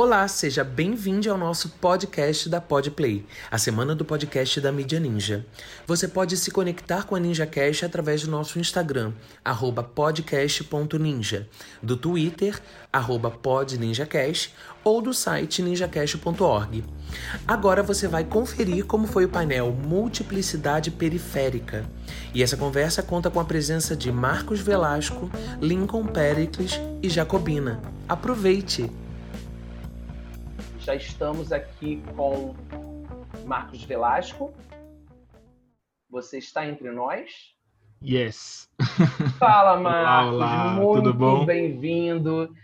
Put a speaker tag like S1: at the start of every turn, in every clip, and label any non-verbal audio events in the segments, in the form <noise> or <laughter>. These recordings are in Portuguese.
S1: Olá, seja bem-vindo ao nosso podcast da Podplay, a semana do podcast da Mídia Ninja. Você pode se conectar com a NinjaCast através do nosso Instagram, podcast.ninja, do Twitter, podninjacast ou do site ninjacast.org. Agora você vai conferir como foi o painel Multiplicidade Periférica. E essa conversa conta com a presença de Marcos Velasco, Lincoln Pericles e Jacobina. Aproveite!
S2: Já estamos aqui com Marcos Velasco. Você está entre nós?
S3: Yes. <laughs>
S2: Fala, Marcos.
S3: Olá, olá.
S2: Muito
S3: Tudo bom?
S2: bem-vindo.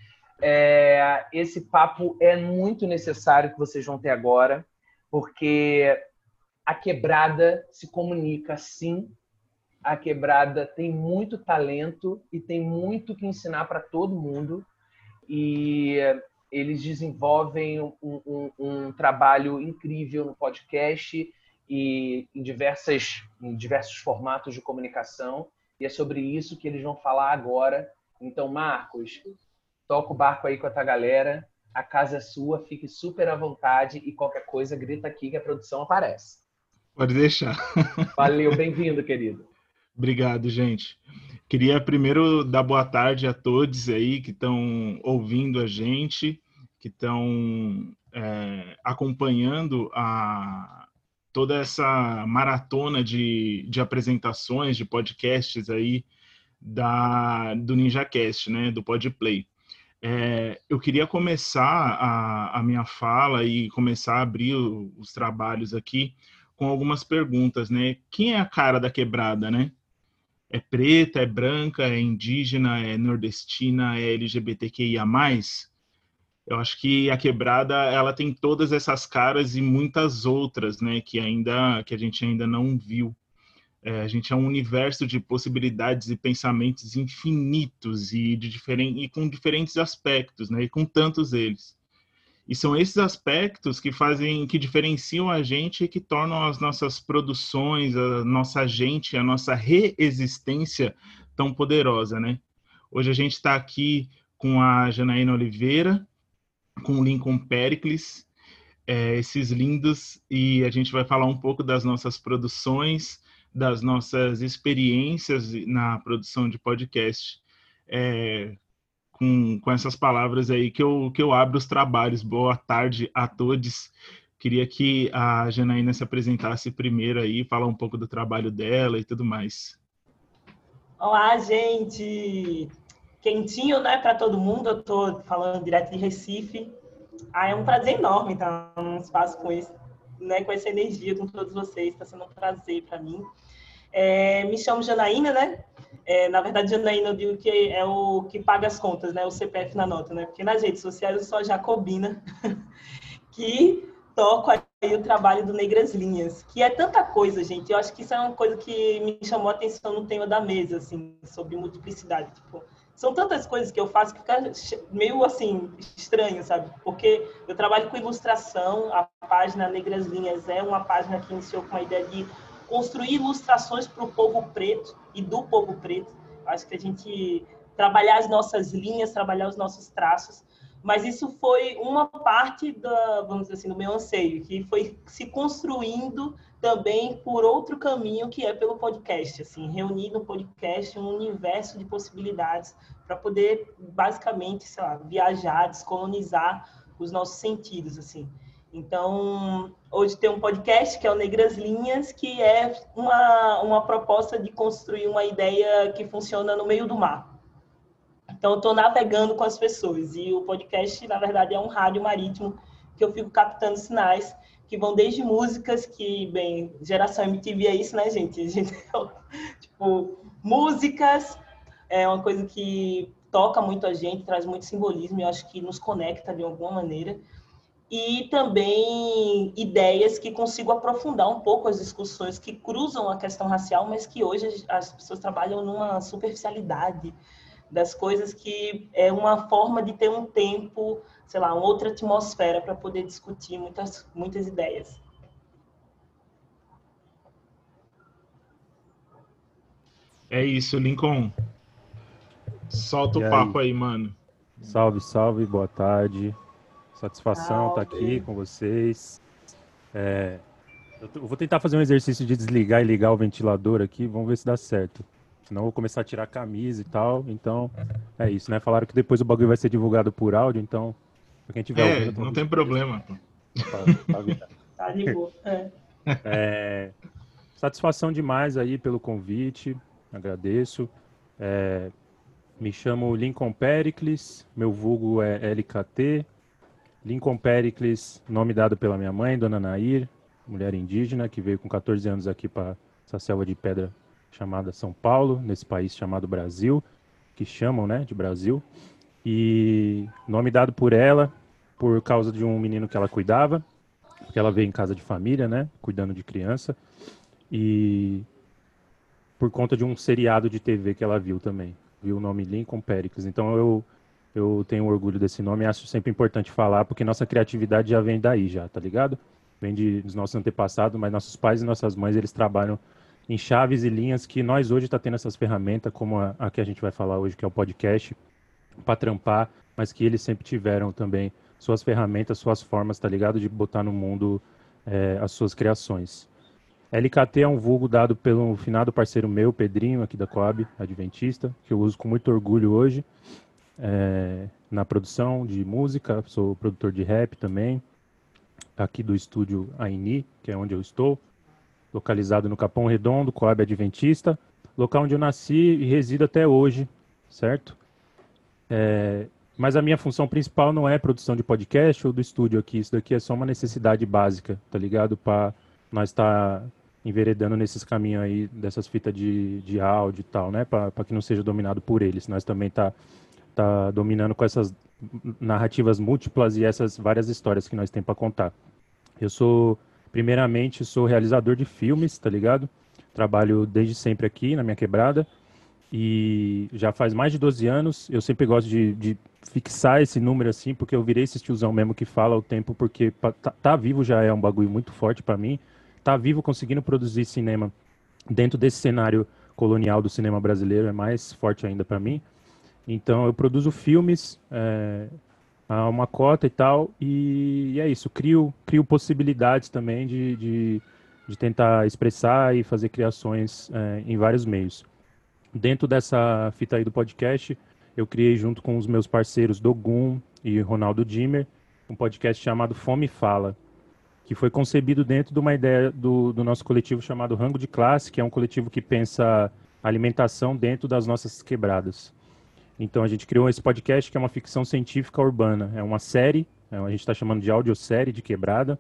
S2: É, esse papo é muito necessário que vocês vão ter agora, porque a quebrada se comunica sim. A quebrada tem muito talento e tem muito que ensinar para todo mundo. E eles desenvolvem um, um, um, trabalho incrível no podcast e em, diversas, em diversos formatos de comunicação. E é sobre isso que eles vão falar agora. Então, Marcos, toca o barco aí com a tua galera. A casa é sua, fique super à vontade e qualquer coisa, grita aqui que a produção aparece.
S3: Pode deixar. <laughs>
S2: Valeu, bem-vindo, querido.
S3: Obrigado, gente. Queria primeiro dar boa tarde a todos aí que estão ouvindo a gente, que estão é, acompanhando a, toda essa maratona de, de apresentações, de podcasts aí da, do NinjaCast, né, do Podplay. É, eu queria começar a, a, minha fala e começar a abrir o, os trabalhos aqui com algumas perguntas, né? Quem é a cara da quebrada, né? É preta, é branca, é indígena, é nordestina, é LGBTQIA+. Eu acho que a quebrada ela tem todas essas caras e muitas outras, né? Que ainda que a gente ainda não viu. É, a gente é um universo de possibilidades e pensamentos infinitos e, de diferente, e com diferentes aspectos, né? E com tantos eles. E são esses aspectos que fazem, que diferenciam a gente e que tornam as nossas produções, a nossa gente, a nossa reexistência tão poderosa, né? Hoje a gente está aqui com a Janaína Oliveira, com Lincoln Pericles, é, esses lindos, e a gente vai falar um pouco das nossas produções, das nossas experiências na produção de podcast. É, com, com essas palavras aí que eu, que eu abro os trabalhos. Boa tarde a todos. Queria que a Janaína se apresentasse primeiro aí, falar um pouco do trabalho dela e tudo mais.
S4: Olá, gente! Quentinho, né, para todo mundo. Eu estou falando direto de Recife. Ah, é um prazer enorme estar num espaço com, esse, né, com essa energia, com todos vocês. Está sendo um prazer para mim. É, me chamo Janaína, né? É, na verdade, Janaína, eu digo que é o que paga as contas, né? O CPF na nota, né? Porque nas redes sociais eu sou a Jacobina, <laughs> que toco aí o trabalho do Negras Linhas, que é tanta coisa, gente. Eu acho que isso é uma coisa que me chamou a atenção no tema da mesa, assim, sobre multiplicidade. Tipo, são tantas coisas que eu faço que fica meio assim estranho, sabe? Porque eu trabalho com ilustração, a página Negras Linhas é uma página que iniciou com a ideia de construir ilustrações para o povo preto e do povo preto. Acho que a gente trabalhar as nossas linhas, trabalhar os nossos traços, mas isso foi uma parte da, vamos dizer assim, do meu anseio, que foi se construindo também por outro caminho que é pelo podcast, assim, reunir no podcast um universo de possibilidades para poder basicamente, sei lá, viajar, descolonizar os nossos sentidos, assim. Então, hoje tem um podcast que é o Negras Linhas, que é uma, uma proposta de construir uma ideia que funciona no meio do mar. Então, estou navegando com as pessoas. E o podcast, na verdade, é um rádio marítimo que eu fico captando sinais que vão desde músicas que, bem, geração MTV é isso, né, gente? gente <laughs> tipo, músicas é uma coisa que toca muito a gente, traz muito simbolismo e acho que nos conecta de alguma maneira. E também ideias que consigam aprofundar um pouco as discussões que cruzam a questão racial, mas que hoje as pessoas trabalham numa superficialidade das coisas que é uma forma de ter um tempo, sei lá, uma outra atmosfera para poder discutir muitas, muitas ideias.
S3: É isso, Lincoln. Solta e o papo aí? aí, mano.
S5: Salve, salve, boa tarde. Satisfação estar tá aqui com vocês. É, eu vou tentar fazer um exercício de desligar e ligar o ventilador aqui, vamos ver se dá certo. Senão eu vou começar a tirar a camisa e tal. Então, é isso, né? Falaram que depois o bagulho vai ser divulgado por áudio, então.
S3: Pra quem tiver é, ouvindo, não tem problema.
S4: Tá, tá, <laughs> tá de boa. É.
S5: É, satisfação demais aí pelo convite. Agradeço. É, me chamo Lincoln Pericles, meu vulgo é LKT. Lincoln Pericles, nome dado pela minha mãe, Dona Nair, mulher indígena que veio com 14 anos aqui para essa selva de pedra chamada São Paulo, nesse país chamado Brasil, que chamam, né, de Brasil. E nome dado por ela, por causa de um menino que ela cuidava, porque ela veio em casa de família, né, cuidando de criança. E por conta de um seriado de TV que ela viu também. Viu o nome Lincoln Pericles. Então eu eu tenho orgulho desse nome acho sempre importante falar, porque nossa criatividade já vem daí já, tá ligado? Vem de, dos nossos antepassados, mas nossos pais e nossas mães, eles trabalham em chaves e linhas que nós hoje está tendo essas ferramentas, como a, a, que a gente vai falar hoje, que é o podcast, para trampar, mas que eles sempre tiveram também suas ferramentas, suas formas, tá ligado? De botar no mundo é, as suas criações. LKT é um vulgo dado pelo finado parceiro meu, Pedrinho, aqui da Coab, Adventista, que eu uso com muito orgulho hoje é, na produção de música, sou produtor de rap também, aqui do estúdio Aini, que é onde eu estou, localizado no Capão Redondo, Coab Adventista, local onde eu nasci e resido até hoje, certo? É, mas a minha função principal não é produção de podcast ou do estúdio aqui, isso daqui é só uma necessidade básica, tá ligado? Para nós estar tá enveredando nesses caminhos aí, dessas fitas de, de áudio e tal, né? Para que não seja dominado por eles, nós também tá, tá dominando com essas narrativas múltiplas e essas várias histórias que nós temos para contar. Eu sou Primeiramente, sou realizador de filmes, tá ligado? Trabalho desde sempre aqui na minha quebrada. E já faz mais de 12 anos. Eu sempre gosto de, de fixar esse número assim, porque eu virei esse tiozão mesmo que fala o tempo, porque tá, tá vivo já é um bagulho muito forte para mim. Tá vivo conseguindo produzir cinema dentro desse cenário colonial do cinema brasileiro é mais forte ainda para mim. Então eu produzo filmes, é, uma cota e tal, e, e, é isso, crio, crio possibilidades também de, de, de tentar expressar e fazer criações é, em vários meios. Dentro dessa fita aí do podcast, eu criei junto com os meus parceiros Dogum e Ronaldo Dimmer, um podcast chamado Fome Fala, que foi concebido dentro de uma ideia do, do nosso coletivo chamado Rango de Classe, que é um coletivo que pensa alimentação dentro das nossas quebradas. Então a gente criou esse podcast que é uma ficção científica urbana. É uma série, é, a gente está chamando de audiosérie de quebrada.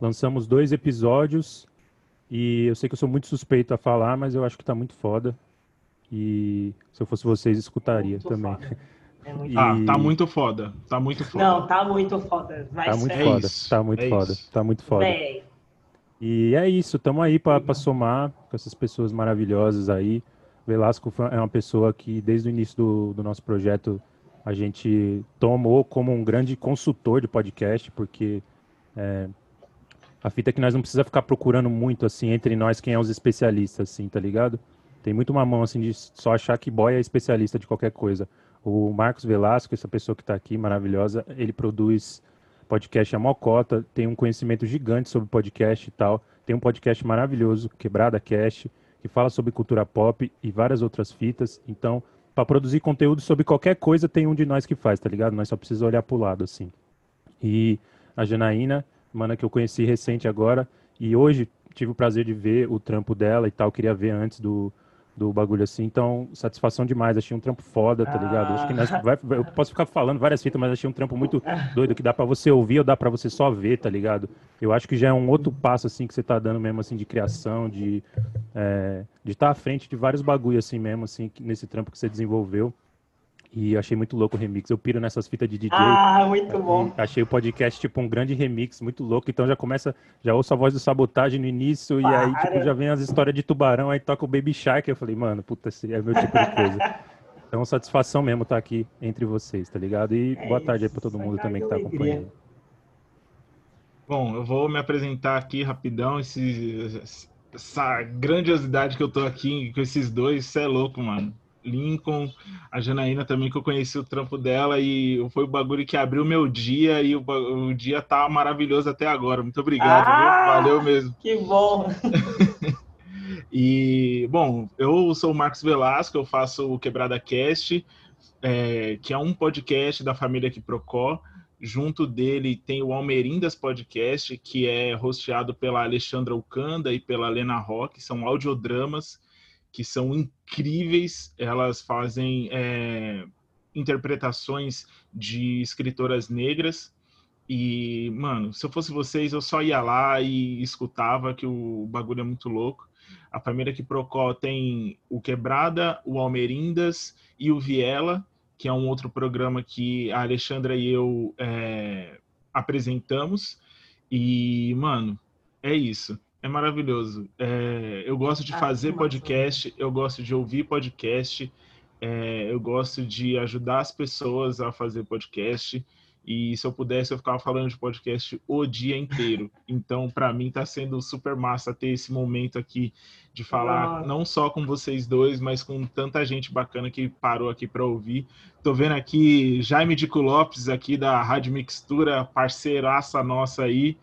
S5: Lançamos dois episódios e eu sei que eu sou muito suspeito a falar, mas eu acho que está muito foda. E se eu fosse vocês, escutaria muito também. <laughs>
S3: É muito... Ah, tá muito foda. Tá muito foda.
S4: Não, tá muito foda. Vai
S5: tá muito foda. Isso. Tá muito é foda. Isso. Tá muito foda. Bem. E é isso, estamos aí para somar com essas pessoas maravilhosas aí. Velasco é uma pessoa que, desde o início do, do nosso projeto, a gente tomou como um grande consultor de podcast, porque é, a fita é que nós não precisa ficar procurando muito, assim, entre nós, quem é os especialistas, assim, tá ligado? Tem muito uma mão, assim, de só achar que boy é especialista de qualquer coisa. O Marcos Velasco, essa pessoa que está aqui, maravilhosa, ele produz podcast a Mocota, tem um conhecimento gigante sobre podcast e tal. Tem um podcast maravilhoso, Quebrada Cast, que fala sobre cultura pop e várias outras fitas. Então, para produzir conteúdo sobre qualquer coisa, tem um de nós que faz, tá ligado? Nós só precisa olhar pro lado, assim. E a Janaína, mana que eu conheci recente agora, e hoje tive o prazer de ver o trampo dela e tal, queria ver antes do, do bagulho assim. Então, satisfação demais. Achei um trampo foda, tá ligado? Acho que vai, eu posso ficar falando várias fitas, mas achei um trampo muito doido que dá para você ouvir ou dá para você só ver, tá ligado? Eu acho que já é um outro passo assim que você tá dando mesmo assim de criação, de é, de estar tá à frente de vários bagulhos assim mesmo assim nesse trampo que você desenvolveu. E achei muito louco o remix. Eu piro nessas fitas de DJ.
S4: Ah, muito bom.
S5: Achei o podcast, tipo, um grande remix, muito louco. Então já começa, já ouço a voz do sabotagem no início, Para. e aí, tipo, já vem as histórias de tubarão, aí toca o Baby Shark. Eu falei, mano, puta, esse é meu tipo de coisa. <laughs> Então, satisfação mesmo estar aqui entre vocês, tá ligado? E é boa isso, tarde aí pra todo mundo também que tá acompanhando.
S3: Bom, eu vou me apresentar aqui rapidão. Esse, essa grandiosidade que eu tô aqui com esses dois, isso é louco, mano. Lincoln, a Janaína também, que eu conheci o trampo dela e foi o bagulho que abriu meu dia e o, o dia tá maravilhoso até agora. Muito obrigado, ah, valeu mesmo.
S4: Que bom! <laughs>
S3: e, bom, eu sou o Marcos Velasco, eu faço o Quebrada Cast, é, que é um podcast da família Quiprocó. Junto dele tem o Almerindas Podcast, que é hosteado pela Alexandra Ucanda e pela Lena Rock, são audiodramas que são incríveis. Elas fazem é, interpretações de escritoras negras. E, mano, se eu fosse vocês, eu só ia lá e escutava, que o bagulho é muito louco. A família que Procó tem o Quebrada, o Almerindas e o Viela, que é um outro programa que a Alexandra e eu é, apresentamos. E, mano, é isso é maravilhoso. É, eu gosto de ah, fazer podcast, eu gosto de ouvir podcast, é, eu gosto de ajudar as pessoas a fazer podcast. E se eu pudesse, eu ficava falando de podcast o dia inteiro. <laughs> Então, para mim, está sendo super massa ter esse momento aqui de falar não só com vocês dois, mas com tanta gente bacana que parou aqui para ouvir. Tô vendo aqui Jaime Dico Lopes, aqui da Rádio Mixtura, parceiraça nossa aí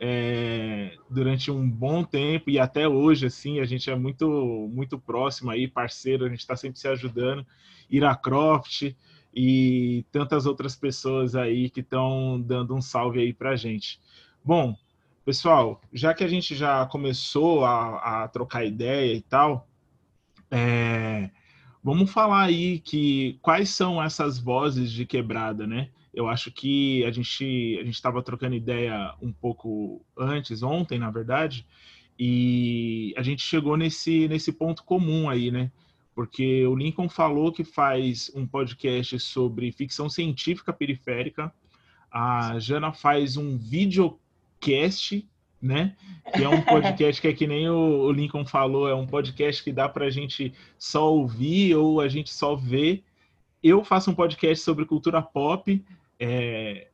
S3: é, durante um bom tempo e até hoje, assim, a gente é muito, muito próximo aí, parceiro, a gente está sempre se ajudando. Ira Croft e tantas outras pessoas aí que estão dando um salve aí para gente. Bom, pessoal, já que a gente já começou a, a trocar ideia e tal, é, vamos falar aí que quais são essas vozes de quebrada, né? Eu acho que a gente a gente estava trocando ideia um pouco antes, ontem, na verdade, e a gente chegou nesse nesse ponto comum aí, né? Porque o Lincoln falou que faz um podcast sobre ficção científica periférica, a Jana faz um videocast né? Que é um podcast que é que nem o, Lincoln falou, é um podcast que dá para a gente só ouvir ou a gente só ver. Eu faço um podcast sobre cultura pop é,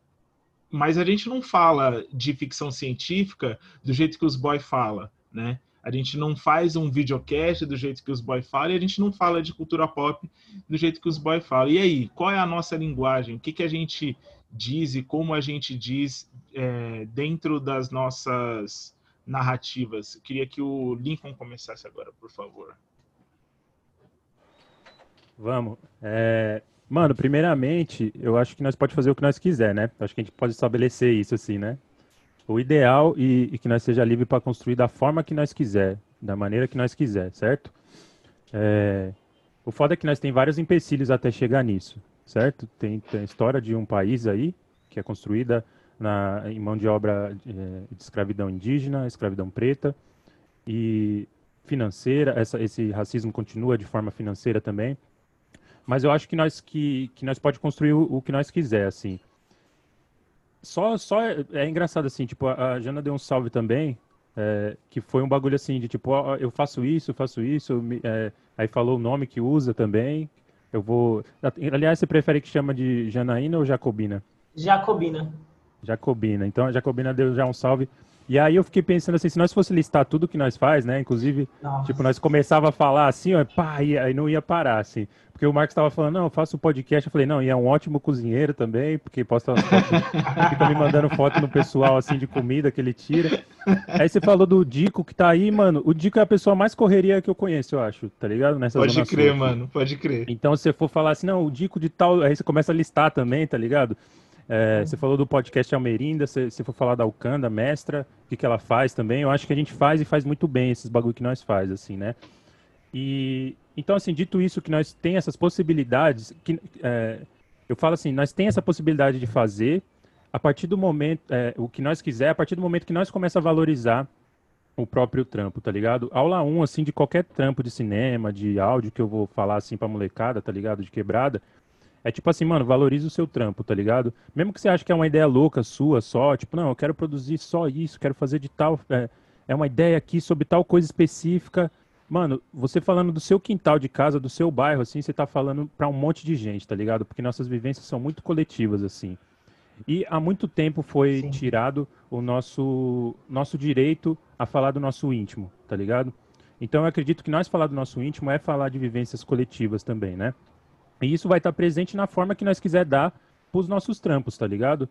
S3: mas a gente não fala de ficção científica do jeito que os boy fala, né? A gente não faz um videocast do jeito que os boy falam e a gente não fala de cultura pop do jeito que os boy falam. E aí, qual é a nossa linguagem? O que, que a gente diz e como a gente diz é, dentro das nossas narrativas? Queria que o Lincoln começasse agora, por favor.
S5: Vamos. É, Mano, primeiramente, eu acho que nós pode fazer o que nós quiser, né? Acho que a gente pode estabelecer isso assim, né? O ideal e, e que nós seja livre para construir da forma que nós quiser, da maneira que nós quiser, certo? É... O foda é que nós tem vários empecilhos até chegar nisso, certo? Tem, tem a história de um país aí que é construída na, em mão de obra é, de escravidão indígena, escravidão preta e financeira. Essa, esse racismo continua de forma financeira também. Mas eu acho que nós que, que nós pode construir o, o que nós quiser, assim. Só, só é, é, engraçado assim, tipo, a, Jana deu um salve também, é, que foi um bagulho assim de tipo, ó, eu faço isso, faço isso, é, aí falou o nome que usa também. Eu vou. Aliás, você prefere que chama de Janaína ou Jacobina?
S4: Jacobina.
S5: Jacobina. Então a Jacobina deu já um salve. E aí eu fiquei pensando assim, se nós fosse listar tudo que nós faz, né? Inclusive, Nossa. tipo, nós começava a falar assim, ó, pá, e aí não ia parar, assim. Porque o Marcos estava falando, não, eu faço podcast. Eu falei, não, e é um ótimo cozinheiro também, porque posta umas fotos, <laughs> fica me mandando foto no pessoal, assim, de comida que ele tira. Aí você falou do Dico que tá aí, mano. O Dico é a pessoa mais correria que eu conheço, eu acho, tá ligado?
S3: Nessa pode crer, sul. mano, pode crer.
S5: Então, se você for falar assim, não, o Dico de tal, aí você começa a listar também, tá ligado? É, você falou do podcast Almerinda, se, se for falar da Alcanda, mestra, o que, que ela faz também, eu acho que a gente faz e faz muito bem esses bagulho que nós faz, assim, né? E, então, assim, dito isso, que nós tem essas possibilidades, que, é, eu falo assim, nós tem essa possibilidade de fazer a partir do momento, é, o que nós quiser, a partir do momento que nós começa a valorizar o próprio trampo, tá ligado? Aula 1, assim, de qualquer trampo de cinema, de áudio que eu vou falar, assim, pra molecada, tá ligado? De quebrada, É tipo assim, mano, valorize o seu trampo, tá ligado? Mesmo que você ache que é uma ideia louca sua só, tipo, não, eu quero produzir só isso, quero fazer de tal. É, é uma ideia aqui sobre tal coisa específica. Mano, você falando do seu quintal de casa, do seu bairro, assim, você tá falando para um monte de gente, tá ligado? Porque nossas vivências são muito coletivas, assim. E há muito tempo foi Sim. tirado o nosso, nosso direito a falar do nosso íntimo, tá ligado? Então eu acredito que nós falar do nosso íntimo é falar de vivências coletivas também, né? E isso vai estar presente na forma que nós quiser dar pros nossos trampos, tá ligado?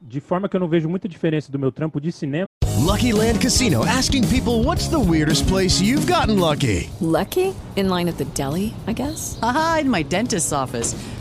S5: De forma que eu não vejo muita diferença do meu trampo de cinema.
S6: Lucky Land Casino asking people what's the weirdest place you've gotten lucky?
S7: Lucky? In line at the deli, I guess.
S8: Aha, in my dentist's office.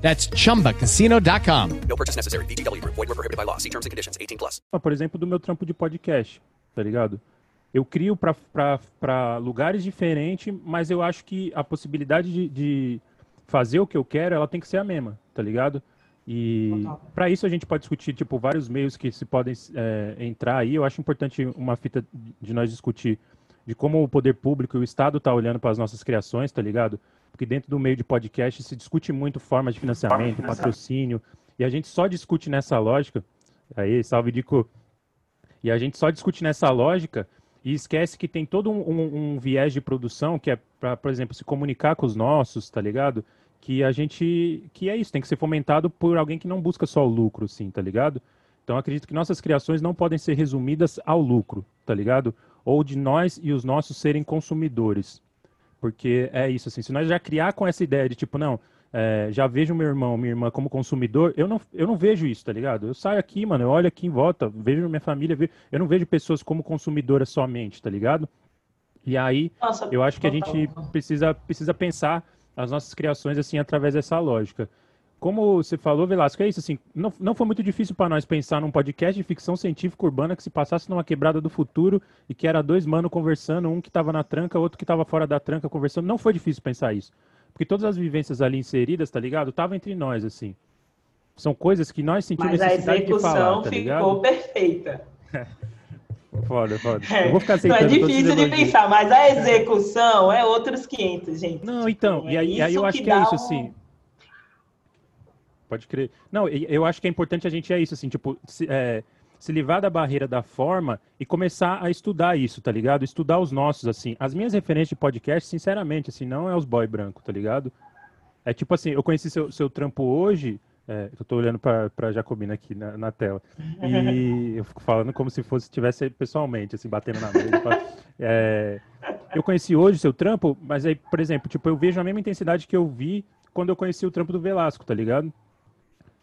S9: That's chumbacasino.com.
S10: No purchase necessary. BGW. Void were prohibited by law. See terms and conditions 18 plus.
S5: Por exemplo, do meu trampo de podcast, tá ligado? Eu crio para lugares diferentes, mas eu acho que a possibilidade de, de fazer o que eu quero, ela tem que ser a mesma, tá ligado? E para isso a gente pode discutir tipo vários meios que se podem é, entrar aí. Eu acho importante uma fita de nós discutir de como o poder público e o Estado tá olhando para as nossas criações, tá ligado? Porque dentro do meio de podcast se discute muito formas de financiamento, patrocínio, e a gente só discute nessa lógica. Aí, salve Dico. E a gente só discute nessa lógica e esquece que tem todo um, um, um viés de produção que é para, por exemplo, se comunicar com os nossos, tá ligado? Que a gente. Que é isso, tem que ser fomentado por alguém que não busca só o lucro, sim, tá ligado? Então acredito que nossas criações não podem ser resumidas ao lucro, tá ligado? Ou de nós e os nossos serem consumidores. Porque é isso, assim, se nós já criar com essa ideia de tipo, não, é, já vejo meu irmão, minha irmã como consumidor, eu não, eu não vejo isso, tá ligado? Eu saio aqui, mano, eu olho aqui em volta, vejo minha família, vejo, eu não vejo pessoas como consumidoras somente, tá ligado? E aí, Nossa, eu acho que a gente precisa, precisa pensar as nossas criações assim através dessa lógica. Como você falou, Velasco, é isso, assim, não, não foi muito difícil para nós pensar num podcast de ficção científica urbana que se passasse numa quebrada do futuro e que era dois manos conversando, um que estava na tranca, outro que estava fora da tranca conversando. Não foi difícil pensar isso. Porque todas as vivências ali inseridas, tá ligado? Estavam entre nós, assim. São coisas que nós sentimos Mas necessidade de falar, tá ligado?
S4: ficou perfeita. <laughs>
S5: Foda, foda. É, eu vou ficar Não
S4: é difícil de pensar, mas a execução é outros 500, gente.
S5: Não, então, é e aí, aí eu acho que, que é isso, um... assim Pode crer. Não, eu acho que é importante a gente é isso, assim, tipo, se, é, se livrar da barreira da forma e começar a estudar isso, tá ligado? Estudar os nossos, assim. As minhas referências de podcast, sinceramente, assim, não é os boy branco, tá ligado? É tipo assim, eu conheci seu, seu trampo hoje, é, eu tô olhando pra, pra Jacobina aqui na, na, tela, e <laughs> eu fico falando como se fosse, tivesse pessoalmente, assim, batendo na mesa. é, eu conheci hoje seu trampo, mas aí, por exemplo, tipo, eu vejo a mesma intensidade que eu vi quando eu conheci o trampo do Velasco, tá ligado?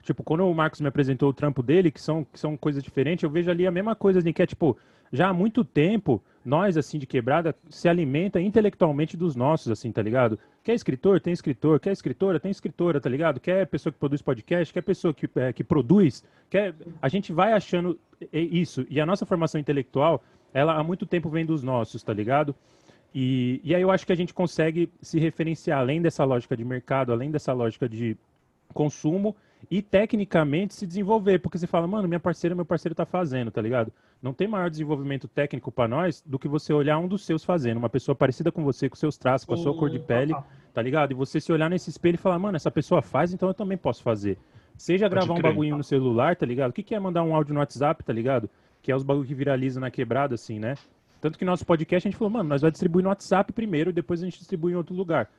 S5: Tipo, quando o Marcos me apresentou o trampo dele, que são, que são coisas diferentes, eu vejo ali a mesma coisa, assim, que é tipo, já há muito tempo, nós, assim, de quebrada, se alimenta intelectualmente dos nossos, assim, tá ligado? Quer escritor, tem escritor, quer escritora, tem escritora, tá ligado? Quer pessoa que produz podcast, quer pessoa que, é, que produz, quer... A gente vai achando isso, e a nossa formação intelectual, ela há muito tempo vem dos nossos, tá ligado? E, e aí eu acho que a gente consegue se referenciar além dessa lógica de mercado, além dessa lógica de consumo, e tecnicamente se desenvolver, porque você fala, mano, minha parceira, meu parceiro tá fazendo, tá ligado? Não tem maior desenvolvimento técnico para nós do que você olhar um dos seus fazendo, uma pessoa parecida com você, com seus traços, com a sua cor de pele, tá ligado? E você se olhar nesse espelho e falar, mano, essa pessoa faz, então eu também posso fazer. Seja gravar um bagulho no celular, tá ligado? O que, que é mandar um áudio no WhatsApp, tá ligado? Que é os bagulhos que viralizam na quebrada, assim, né? Tanto que nosso podcast a gente falou, mano, nós vamos distribuir no WhatsApp primeiro e depois a gente distribui em outro lugar.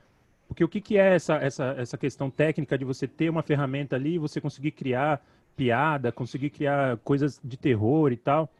S5: Porque o que, que é essa, essa, essa questão técnica de você ter uma ferramenta ali e você conseguir criar piada, conseguir criar coisas de terror e tal.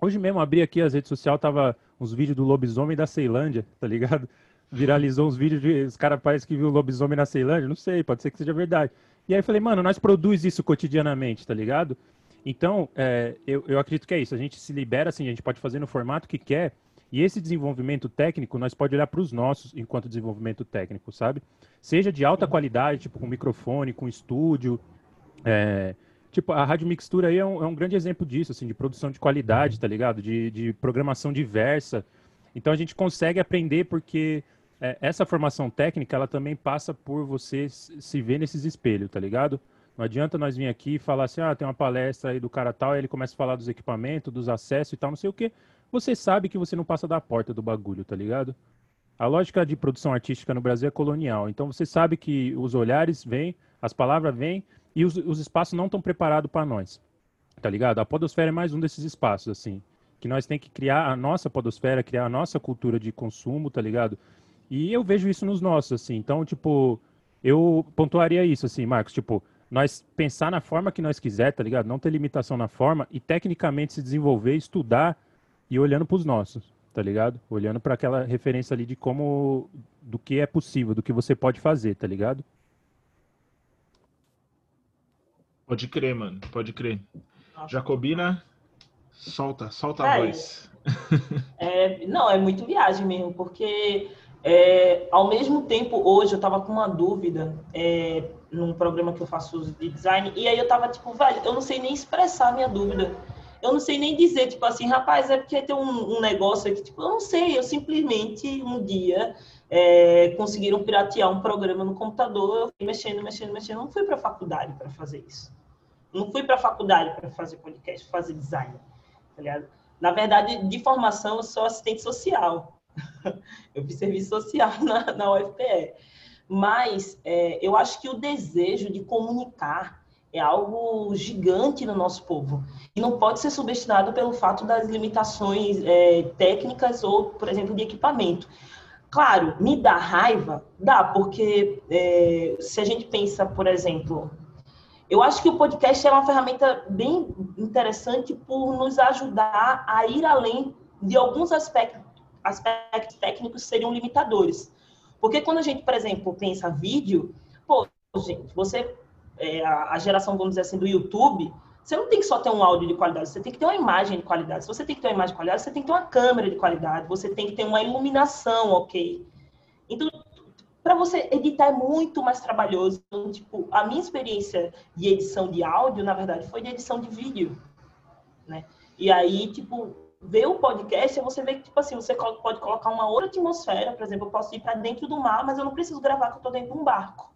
S5: Hoje mesmo abri aqui as redes sociais, tava uns vídeos do lobisomem da Ceilândia, <laughs> tá ligado? viralizou uns vídeos de. Os caras parecem que viu o lobisomem na Ceilândia, não sei, pode ser que seja verdade. E aí falei, mano, nós produz isso cotidianamente, tá ligado? Então, é, eu, eu acredito que é isso. A gente se libera assim, a gente pode fazer no formato que quer. E esse desenvolvimento técnico, nós pode olhar para os nossos enquanto desenvolvimento técnico, sabe? Seja de alta qualidade, tipo com microfone, com estúdio. É, tipo, a Rádio Mixtura aí é um, é um, grande exemplo disso, assim, de produção de qualidade, tá ligado? De, de programação diversa. Então a gente consegue aprender porque é, essa formação técnica, ela também passa por você se ver nesses espelhos, tá ligado? Não adianta nós vir aqui e falar assim, ah, tem uma palestra aí do cara tal, aí ele começa a falar dos equipamentos, dos acessos e tal, não sei o quê. Você sabe que você não passa da porta do bagulho, tá ligado? A lógica de produção artística no Brasil é colonial. Então você sabe que os olhares vêm, as palavras vêm e os, os espaços não estão preparados para nós. Tá ligado? A podosfera é mais um desses espaços, assim. Que nós tem que criar a nossa podosfera, criar a nossa cultura de consumo, tá ligado? E eu vejo isso nos nossos, assim. Então, tipo, eu pontuaria isso, assim, Marcos. Tipo, nós pensar na forma que nós quiser, tá ligado? Não ter limitação na forma e tecnicamente se desenvolver, estudar e olhando para os nossos, tá ligado? Olhando para aquela referência ali de como do que é possível, do que você pode fazer, tá ligado?
S3: Pode crer, mano. Pode crer. Jacobina, solta, solta a é, voz.
S4: É, não, é muito viagem mesmo, porque é, ao mesmo tempo, hoje eu tava com uma dúvida. É, num programa que eu faço uso de design, e aí eu tava tipo, velho, eu não sei nem expressar a minha dúvida. Eu não sei nem dizer, tipo assim, rapaz, é porque tem um, um negócio aqui, tipo, eu não sei, eu simplesmente um dia é, conseguiram piratear um programa no computador, eu fui mexendo, mexendo, mexendo, não fui para faculdade para fazer isso. Não fui para faculdade para fazer podcast, fazer design, tá ligado? Na verdade, de formação, eu sou assistente social. <laughs> eu fiz serviço social na, na UFPE. Mas é, eu acho que o desejo de comunicar é algo gigante no nosso povo. E não pode ser subestimado pelo fato das limitações é, técnicas ou, por exemplo, de equipamento. Claro, me dá raiva? Dá, porque é, se a gente pensa, por exemplo, eu acho que o podcast é uma ferramenta bem interessante por nos ajudar a ir além de alguns aspectos, aspectos técnicos que seriam limitadores. Porque quando a gente, por exemplo, pensa vídeo, pô, gente, você, é, a geração, vamos dizer assim, do YouTube, você não tem que só ter um áudio de qualidade, você tem que ter uma imagem de qualidade. Se você tem que ter uma imagem de qualidade, você tem que ter uma câmera de qualidade, você tem que ter uma iluminação, ok? Então, para você editar é muito mais trabalhoso. Então, tipo, a minha experiência de edição de áudio, na verdade, foi de edição de vídeo, né? E aí, tipo, ver o podcast é você ver que, tipo assim, você pode colocar uma outra atmosfera, por exemplo, eu posso ir para dentro do mar, mas eu não preciso gravar que eu estou dentro de um barco,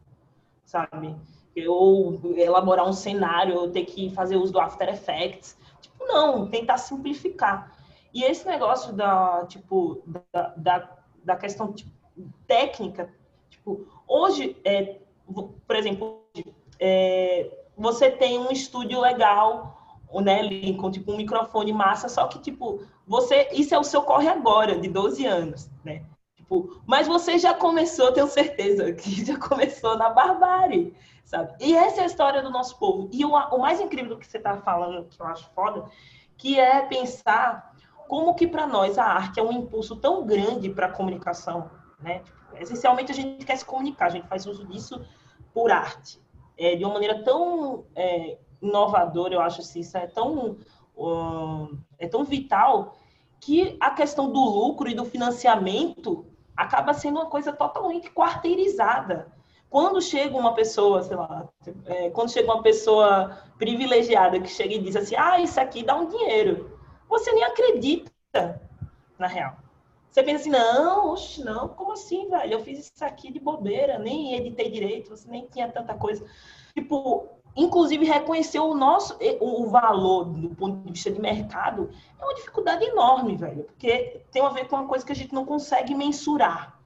S4: sabe? Ou elaborar um cenário, eu ter que fazer uso do After Effects. Tipo, não, tentar simplificar. E esse negócio da, tipo, da, da, da questão tipo, técnica, tipo, hoje, é, por exemplo, é, você tem um estúdio legal né, Lincoln, tipo, um microfone massa, só que, tipo, você, isso é o seu corre agora, de 12 anos, né? Tipo, mas você já começou, tenho certeza, <laughs> que já começou na barbárie, sabe? E essa é a história do nosso povo. E o, o mais incrível do que você tá falando, que eu acho foda, que é pensar como que para nós a arte é um impulso tão grande para a comunicação, né? Tipo, essencialmente a gente quer se comunicar, a gente faz uso disso por arte, é, de uma maneira tão é, inovador, eu acho assim, isso é tão, uh, é tão vital que a questão do lucro e do financiamento acaba sendo uma coisa totalmente quarteirizada. Quando chega uma pessoa, sei lá, é, quando chega uma pessoa privilegiada que chega e diz assim, ah, isso aqui dá um dinheiro, você nem acredita, na real. Você pensa assim, não, oxe, não, como assim, velho? Eu fiz isso aqui de bobeira, nem editei direito, você nem tinha tanta coisa. Tipo, inclusive reconhecer o nosso o valor do ponto de vista de mercado é uma dificuldade enorme, velho, porque tem a ver com uma coisa que a gente não consegue mensurar.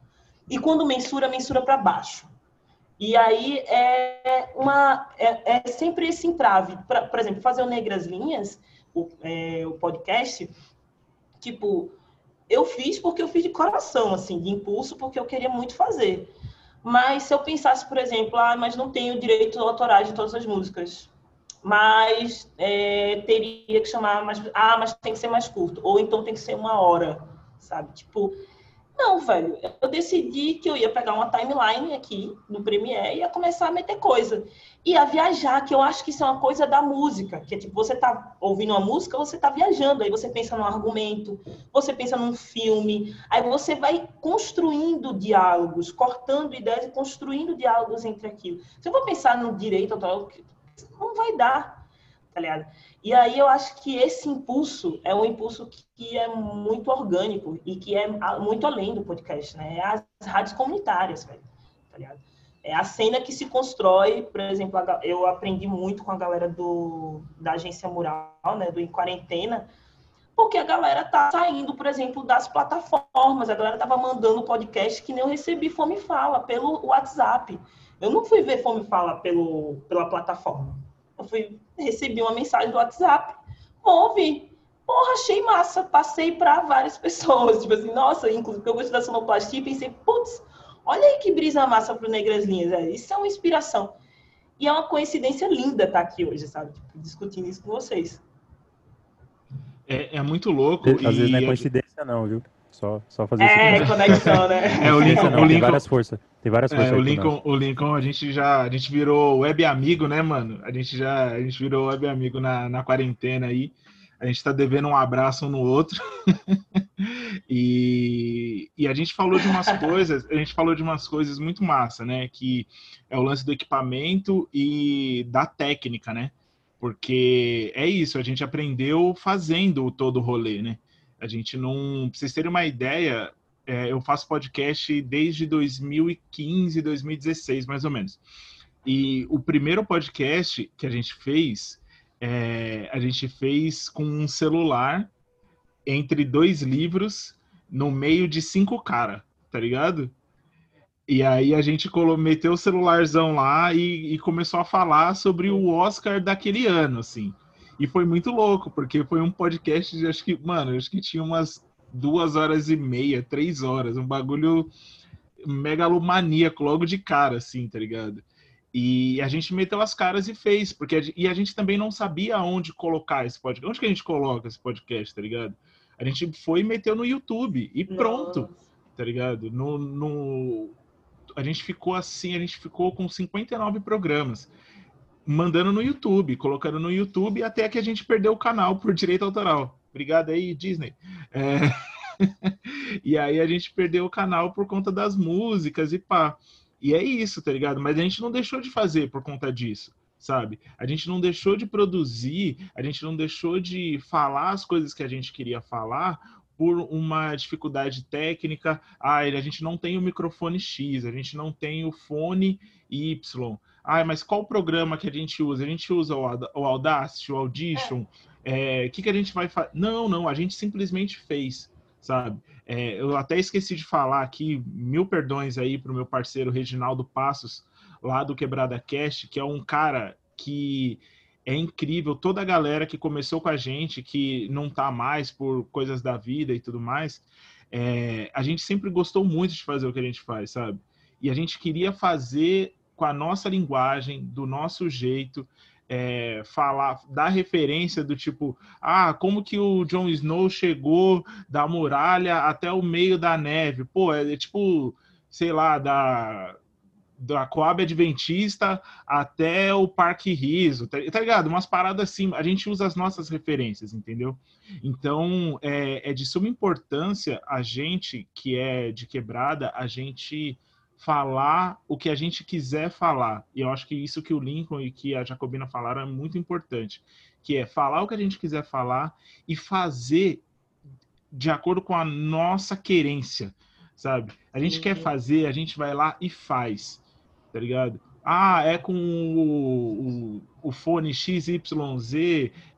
S4: E quando mensura, mensura para baixo. E aí é uma é, é sempre esse entrave. Pra, por exemplo, fazer o Negras Linhas, o, é, o podcast, tipo, eu fiz porque eu fiz de coração, assim, de impulso, porque eu queria muito fazer. Mas se eu pensasse, por exemplo, ah, mas não tenho direito autorais de todas as músicas, mas é, teria que chamar mais, ah, mas tem que ser mais curto, ou então tem que ser uma hora, sabe? Tipo, Não, velho. Eu decidi que eu ia pegar uma timeline aqui no Premiere e ia começar a meter coisa. E a viajar, que eu acho que isso é uma coisa da música. Que é tipo, você tá ouvindo uma música, você tá viajando. Aí você pensa num argumento, você pensa num filme. Aí você vai construindo diálogos, cortando ideias e construindo diálogos entre aquilo. Se eu for pensar no direito autoral, não vai dar, tá ligado? E aí eu acho que esse impulso é um impulso que é muito orgânico e que é muito além do podcast, né? É as rádios comunitárias, velho, tá ligado? É a cena que se constrói, por exemplo, eu aprendi muito com a galera do, da agência Mural, né, do Em Quarentena, porque a galera tá saindo, por exemplo, das plataformas, a galera tava mandando podcast que nem eu recebi Fome Fala pelo WhatsApp. Eu não fui ver Fome Fala pelo, pela plataforma. Eu fui recebi uma mensagem do WhatsApp, ouve. Porra, achei massa. Passei para várias <laughs> pessoas. Tipo assim, nossa, inclusive eu gosto da sonoplastia e pensei, putz, olha aí que brisa massa pro Negras Linhas. É, isso é uma inspiração. E é uma coincidência linda estar aqui hoje, sabe? Tipo, discutindo isso com vocês.
S3: É, é muito louco.
S5: Às e... vezes não é coincidência, não, viu? Só, só fazer
S4: é, isso. É, conexão, né? <laughs>
S3: É, o Lincoln,
S5: não,
S3: o Lincoln,
S5: várias forças. Tem várias forças.
S3: É, o, Lincoln, o Lincoln, a gente já, a gente virou web amigo, né, mano? A gente já, a gente virou web amigo na, na quarentena aí. A gente tá devendo um abraço um no outro. <laughs> e, e a gente falou de umas <laughs> coisas, a gente falou de umas coisas muito massa, né? Que é o lance do equipamento e da técnica, né? Porque é isso, a gente aprendeu fazendo todo o rolê, né? A gente não. Pra vocês terem uma ideia, é, eu faço podcast desde 2015, 2016, mais ou menos. E o primeiro podcast que a gente fez, é, a gente fez com um celular entre dois livros no meio de cinco cara, tá ligado? E aí a gente meteu o celularzão lá e, e, começou a falar sobre o Oscar daquele ano, assim. E foi muito louco, porque foi um podcast de acho que, mano, acho que tinha umas duas horas e meia, três horas, um bagulho megalomaníaco logo de cara, assim, tá ligado? E a gente meteu as caras e fez, porque a, e a gente também não sabia onde colocar esse podcast. Onde que a gente coloca esse podcast, tá ligado? A gente foi e meteu no YouTube e pronto, Nossa. tá ligado? No, no, a gente ficou assim, a gente ficou com 59 programas mandando no YouTube, colocando no YouTube até que a gente perdeu o canal por direito autoral. Obrigado aí, Disney. É... <laughs> e aí a gente perdeu o canal por conta das músicas e pá. E é isso, tá ligado? Mas a gente não deixou de fazer por conta disso, sabe? A gente não deixou de produzir, a gente não deixou de falar as coisas que a gente queria falar por uma dificuldade técnica. Ah, a gente não tem o microfone X, a gente não tem o fone Y. Ah, mas qual programa que a gente usa? A gente usa o Audacity, o Audition? O é, que, que a gente vai fazer? Não, não, a gente simplesmente fez, sabe? É, eu até esqueci de falar aqui, mil perdões aí para o meu parceiro Reginaldo Passos, lá do Quebrada Cast, que é um cara que é incrível, toda a galera que começou com a gente, que não tá mais por coisas da vida e tudo mais, é, a gente sempre gostou muito de fazer o que a gente faz, sabe? E a gente queria fazer com a nossa linguagem, do nosso jeito, é, falar, dar referência do tipo, ah, como que o Jon Snow chegou da muralha até o meio da neve? Pô, é, é tipo, sei lá, da da Coab Adventista até o Parque Riso, tá, tá, ligado? Umas paradas assim, a gente usa as nossas referências, entendeu? Então, é, é de suma importância a gente que é de quebrada, a gente falar o que a gente quiser falar. E eu acho que isso que o Lincoln e que a Jacobina falaram é muito importante, que é falar o que a gente quiser falar e fazer de acordo com a nossa querência, sabe? A gente uhum. quer fazer, a gente vai lá e faz, tá ligado? Ah, é com o, o, o fone XYZ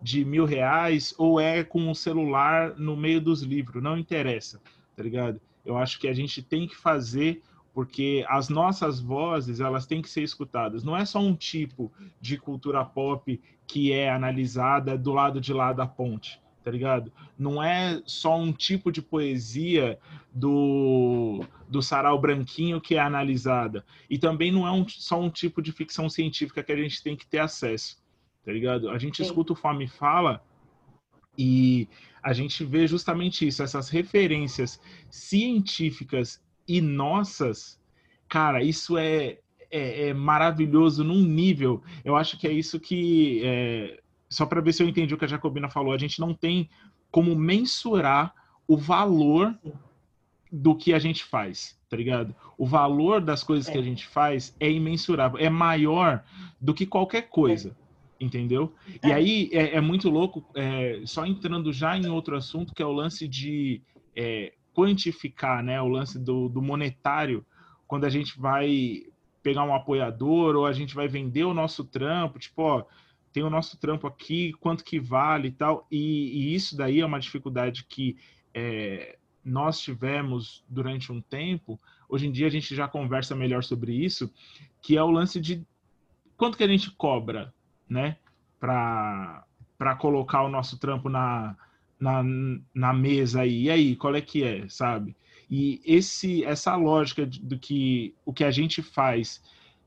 S3: de mil reais ou é com um celular no meio dos livros, não interessa, tá ligado? Eu acho que a gente tem que fazer porque as nossas vozes elas têm que ser escutadas. Não é só um tipo de cultura pop que é analisada do lado de lá da ponte, tá ligado? Não é só um tipo de poesia do, do sarau branquinho que é analisada. E também não é um, só um tipo de ficção científica que a gente tem que ter acesso, tá ligado? A gente Sim. escuta o Fome Fala E a gente vê justamente isso, essas referências científicas e nossas, cara, isso é, é, é maravilhoso num nível. Eu acho que é isso que. É, só para ver se eu entendi o que a Jacobina falou, a gente não tem como mensurar o valor do que a gente faz, tá ligado? O valor das coisas é. que a gente faz é imensurável, é maior do que qualquer coisa, é. entendeu? É. E aí é, é muito louco, é, só entrando já em outro assunto, que é o lance de é, quantificar, né? O lance do, do monetário, quando a gente vai pegar um apoiador ou a gente vai vender o nosso trampo, tipo, ó, tem o nosso trampo aqui, quanto que vale e tal, e, e isso daí é uma dificuldade que é, nós tivemos durante um tempo, hoje em dia a gente já conversa melhor sobre isso, que é o lance de quanto que a gente cobra, né, para colocar o nosso trampo na, na, na mesa aí. E aí, qual é que é, sabe? E esse essa lógica do que o que a gente faz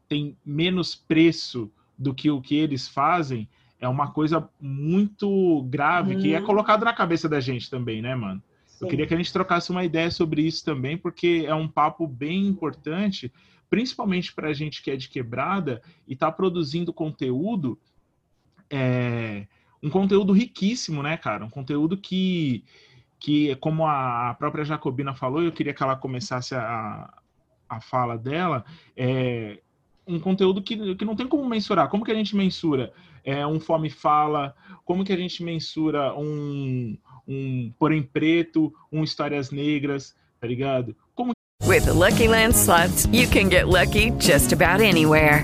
S3: tem menos preço do que o que eles fazem é uma coisa muito grave que é uhum. colocado na cabeça da gente também, né, mano? Eu queria que a gente trocasse uma ideia sobre isso também, porque é um papo bem importante, principalmente para a gente que é de quebrada e está produzindo conteúdo, é, um conteúdo riquíssimo, né, cara? Um conteúdo que, que como a própria Jacobina falou, eu queria que ela começasse a, a fala dela, é, um conteúdo que, que não tem como mensurar. Como que a gente mensura é, um fome fala? Como que a gente mensura um, um Porém Preto, um Histórias Negras, tá ligado? Como...
S11: With the Lucky Land slots, you can get lucky just about anywhere.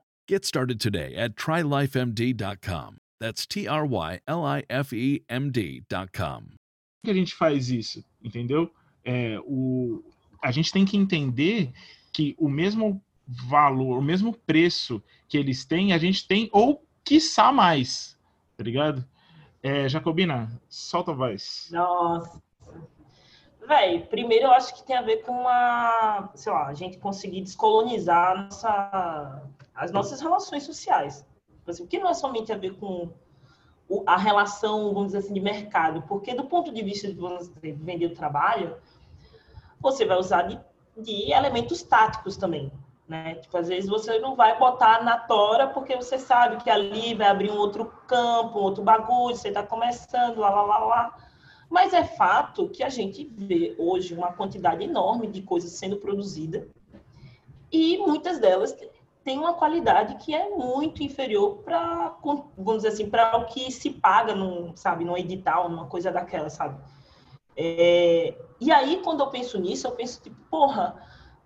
S12: Get started today at trylifemd.com. That's T R Y L I F E M D.com.
S3: que a gente faz isso, entendeu? É, o, a gente tem que entender que o mesmo valor, o mesmo preço que eles têm, a gente tem, ou quiçá mais, tá ligado? É, Jacobina, solta a voz.
S4: Nossa. Véi, primeiro eu acho que tem a ver com a, sei lá, a gente conseguir descolonizar a nossa as nossas relações sociais. Assim, que não é somente a ver com a relação, vamos dizer assim, de mercado, porque do ponto de vista de você vender o trabalho, você vai usar de, de elementos táticos também. Né? Tipo, às vezes você não vai botar na tora porque você sabe que ali vai abrir um outro campo, um outro bagulho, você está começando, lá, lá, lá, lá. Mas é fato que a gente vê hoje uma quantidade enorme de coisas sendo produzida e muitas delas tem uma qualidade que é muito inferior para, vamos dizer assim, para o que se paga num, sabe, num edital, numa coisa daquela, sabe? É, e aí, quando eu penso nisso, eu penso, tipo, porra,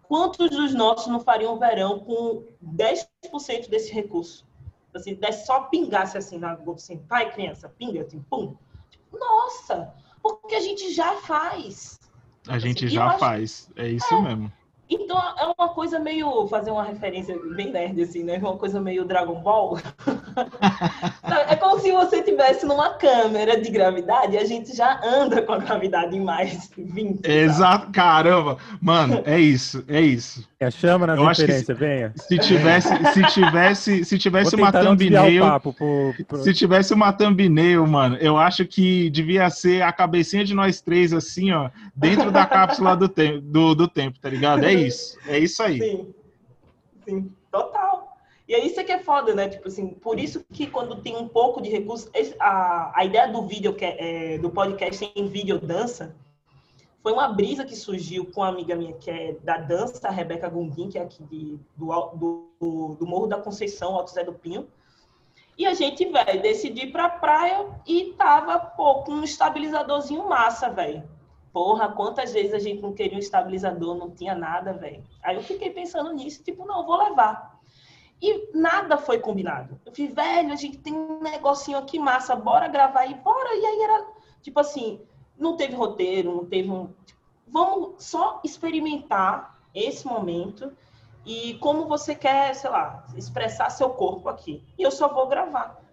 S4: quantos dos nossos não fariam verão com 10% desse recurso? Assim, só pingasse assim na Globo, assim, pai, criança, pinga, assim, pum. Tipo, nossa, porque a gente já faz.
S3: A gente assim, já faz, acho... é isso é. mesmo.
S4: Então é uma coisa meio. Fazer uma referência bem nerd, assim, né? Uma coisa meio Dragon Ball. <laughs> é como se você tivesse numa câmera de gravidade e a gente já anda com a gravidade em mais 20.
S3: Exato, caramba. Mano, é isso, é isso.
S5: É a chama na
S3: Eu acho que
S5: referência, venha.
S3: Se tivesse, se tivesse, se tivesse
S5: Vou
S3: uma thumbnail,
S5: papo pro- pro-
S3: se tivesse uma thumbnail, mano, eu acho que devia ser a cabecinha de nós três assim, ó, dentro da cápsula do tempo, do, do tempo, tá ligado? É isso, é isso aí.
S4: Sim, sim, total. E é isso que é foda, né? Tipo assim, por isso que quando tem um pouco de recurso, a, a ideia do vídeo, que é, é, do podcast em vídeo dança, foi uma brisa que surgiu com uma amiga minha que é da dança, a Rebeca Gunguin, que é aqui de, do, do, do Morro da Conceição, Alto Zé do Pinho. E a gente, velho, decidiu ir pra praia e tava, pô, com um estabilizadorzinho massa, velho. Porra, quantas vezes a gente não queria um estabilizador, não tinha nada, velho. Aí eu fiquei pensando nisso, tipo, não, vou levar. E nada foi combinado. Eu falei, velho, a gente tem um negocinho aqui massa, bora gravar aí, bora. E aí era, tipo assim, não teve roteiro, não teve um. tipo, vamos só experimentar esse momento e como você quer, sei lá, expressar seu corpo aqui. E eu só vou gravar.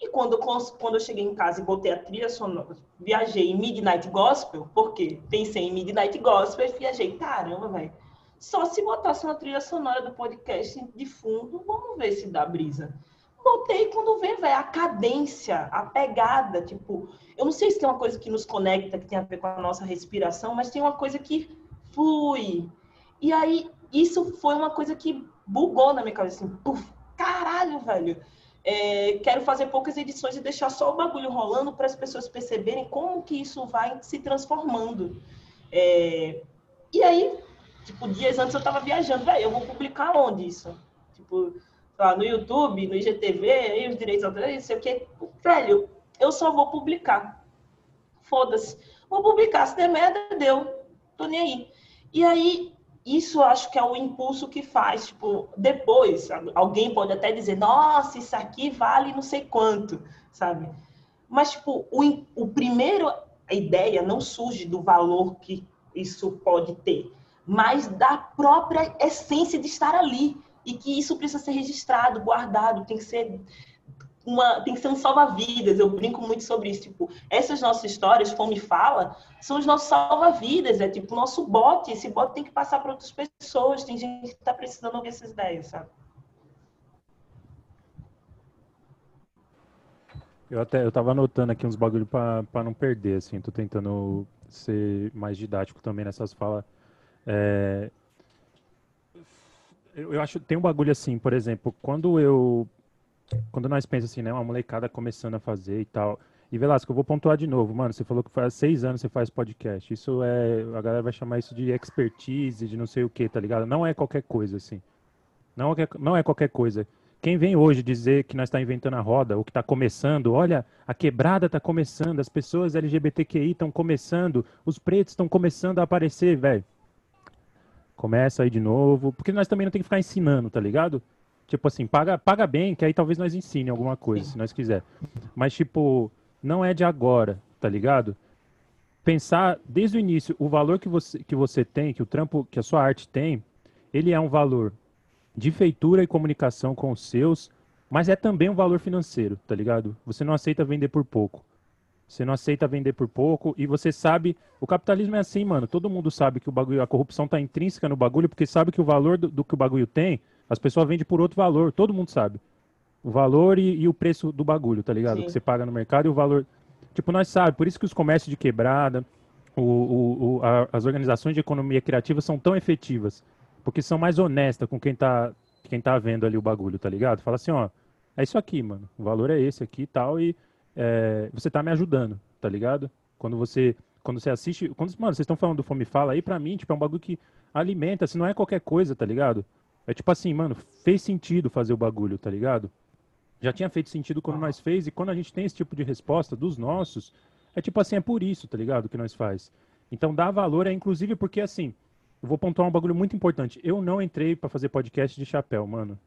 S4: E quando, quando eu cheguei em casa e botei a trilha sonora, viajei em Midnight Gospel, porque pensei em Midnight Gospel e viajei, caramba, velho. Só se botasse uma trilha sonora do podcast de fundo, vamos ver se dá brisa. Botei quando vê, velho, a cadência, a pegada, tipo, eu não sei se tem uma coisa que nos conecta, que tem a ver com a nossa respiração, mas tem uma coisa que flui. E aí, isso foi uma coisa que bugou na minha cabeça, assim, puf, caralho, velho. É, quero fazer poucas edições e deixar só o bagulho rolando para as pessoas perceberem como que isso vai se transformando. É, e aí, tipo, dias antes eu tava viajando, velho, eu vou publicar onde isso? Tipo, lá, no YouTube, no IGTV, aí os direitos autorais, não sei o quê. Velho, eu só vou publicar. Foda-se. Vou publicar, se der merda, deu. Tô nem aí. E aí, isso acho que é o impulso que faz, tipo, depois, alguém pode até dizer, nossa, isso aqui vale não sei quanto, sabe? Mas, tipo, o, o primeiro, a ideia não surge do valor que isso pode ter, mas da própria essência de estar ali. E que isso precisa ser registrado, guardado, tem que ser uma, tem que ser um salva-vidas. Eu brinco muito sobre isso. Tipo, essas nossas histórias, Fome Fala, são os nossos salva-vidas. É tipo o nosso bote. Esse bote tem que passar para outras pessoas. Tem gente que está precisando ouvir essas ideias, sabe?
S5: Eu até eu tava anotando aqui uns bagulho pra não perder, assim. Tô tentando ser mais didático também nessas falas. É, eu, eu acho tem um bagulho assim, por exemplo, quando eu quando nós pensamos assim, né, uma molecada começando a fazer e tal. E Velasco, eu vou pontuar de novo, mano. Você falou que faz seis anos você faz podcast. Isso é. A galera vai chamar isso de expertise, de não sei o que, tá ligado? Não é qualquer coisa, assim. Não é, não é qualquer coisa. Quem vem hoje dizer que nós está inventando a roda, ou que está começando, olha, a quebrada está começando, as pessoas LGBTQI estão começando, os pretos estão começando a aparecer, velho. Começa aí de novo, porque nós também não tem que ficar ensinando, tá ligado? Tipo assim, paga, paga bem, que aí talvez nós ensine alguma coisa, se nós quiser. Mas, tipo, não é de agora, tá ligado? Pensar desde o início o valor que você, que você tem, que o trampo, que a sua arte tem, ele é um valor de feitura e comunicação com os seus, mas é também um valor financeiro, tá ligado? Você não aceita vender por pouco. Você não aceita vender por pouco e você sabe, o capitalismo é assim, mano. Todo mundo sabe que o bagulho, a corrupção tá intrínseca no bagulho, porque sabe que o valor do, do que o bagulho tem, as pessoas vendem por outro valor. Todo mundo sabe. O valor e, e o preço do bagulho, tá ligado?
S4: Sim.
S5: Que você paga no mercado e o valor. Tipo, nós sabemos, por isso que os comércios de quebrada, o, o, o- a- as organizações de economia criativa são tão efetivas. Porque são mais honestas com quem tá, quem tá vendo ali o bagulho, tá ligado? Fala assim, ó, é isso aqui, mano. O valor é esse aqui e tal, e é, você tá me ajudando, tá ligado? Quando você, quando você assiste. Quando, mano, vocês estão falando do Fome Fala aí, pra mim, tipo, é um bagulho que alimenta, se não é qualquer coisa, tá ligado? É tipo assim, mano, fez sentido fazer o bagulho, tá ligado? Já tinha feito sentido quando nós fez, e quando a gente tem esse tipo de resposta dos nossos, é tipo assim, é por isso, tá ligado? Que nós faz. Então dá valor, é inclusive porque assim, eu vou pontuar um bagulho muito importante. Eu não entrei pra fazer podcast de chapéu, mano.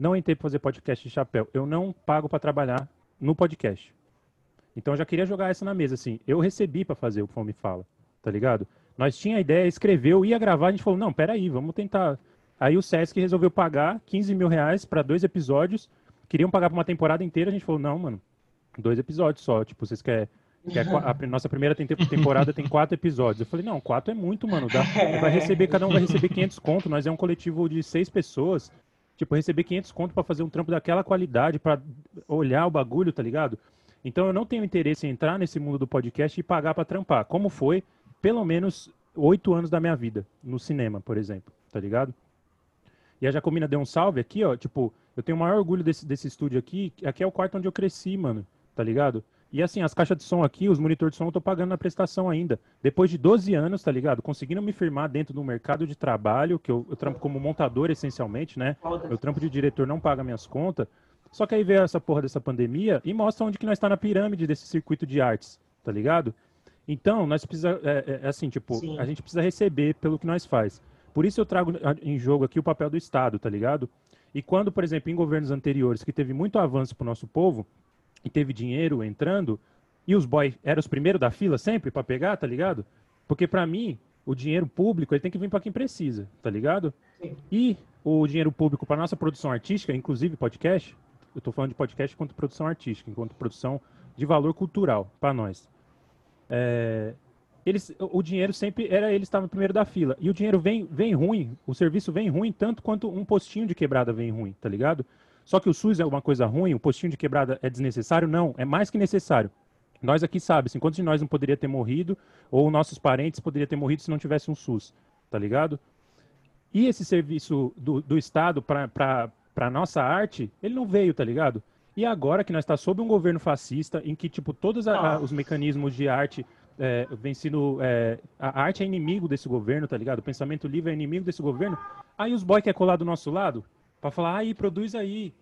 S5: Não entrei pra fazer podcast de chapéu. Eu não pago pra trabalhar no podcast. Então eu já queria jogar essa na mesa, assim. Eu recebi pra fazer o Fome Fala, tá ligado? Nós tinha a ideia, escreveu, ia gravar, a gente falou, não, peraí, vamos tentar. Aí o Sesc resolveu pagar 15 mil reais para dois episódios. Queriam pagar pra uma temporada inteira, a gente falou, não, mano, dois episódios só. Tipo, vocês querem. quer qua- <laughs> a nossa primeira tem- temporada tem quatro episódios. Eu falei, não, quatro é muito, mano. Dá, <laughs> vai receber, cada um vai receber 500 conto. Nós é um coletivo de seis pessoas. Tipo, receber 500 conto pra fazer um trampo daquela qualidade, pra olhar o bagulho, tá ligado? Então eu não tenho interesse em entrar nesse mundo do podcast e pagar pra trampar, como foi pelo menos oito anos da minha vida, no cinema, por exemplo, tá ligado? E a Jacomina deu um salve aqui, ó. Tipo, eu tenho o maior orgulho desse, desse estúdio aqui. Aqui é o quarto onde eu cresci, mano. Tá ligado? E assim, as caixas de som aqui, os monitores de som, eu tô pagando na prestação ainda. Depois de 12 anos, tá ligado? Conseguindo me firmar dentro do mercado de trabalho, que eu, eu trampo como montador essencialmente, né? Eu trampo de diretor, não paga minhas contas. Só que aí veio essa porra dessa pandemia e mostra onde que nós tá na pirâmide desse circuito de artes, tá ligado? Então, nós precisa é, é, assim, tipo,
S4: Sim.
S5: a gente precisa receber pelo que nós faz. Por isso eu trago em jogo aqui o papel do Estado, tá ligado? E quando, por exemplo, em governos anteriores que teve muito avanço pro nosso povo e teve dinheiro entrando, e os boys eram os primeiros da fila sempre para pegar, tá ligado? Porque para mim, o dinheiro público ele tem que vir para quem precisa, tá ligado? E o dinheiro público para nossa produção artística, inclusive podcast, eu tô falando de podcast enquanto produção artística, enquanto produção de valor cultural para nós. É, eles, o dinheiro sempre era eles estavam primeiro da fila. E o dinheiro vem, vem ruim, o serviço vem ruim tanto quanto um postinho de quebrada vem ruim, tá ligado? Só que o SUS é uma coisa ruim, o postinho de quebrada é desnecessário? Não, é mais que necessário. Nós aqui sabemos, assim, quantos de nós não poderia ter morrido, ou nossos parentes poderiam ter morrido se não tivesse um SUS, tá ligado? E esse serviço do, do Estado para a nossa arte, ele não veio, tá ligado? E agora que nós está sob um governo fascista, em que, tipo, todos a- a- os mecanismos de arte é, vem é, a arte é inimigo desse governo, tá ligado? O pensamento livre é inimigo desse governo. Aí os boy quer colar do nosso lado para falar, aí, produz aí,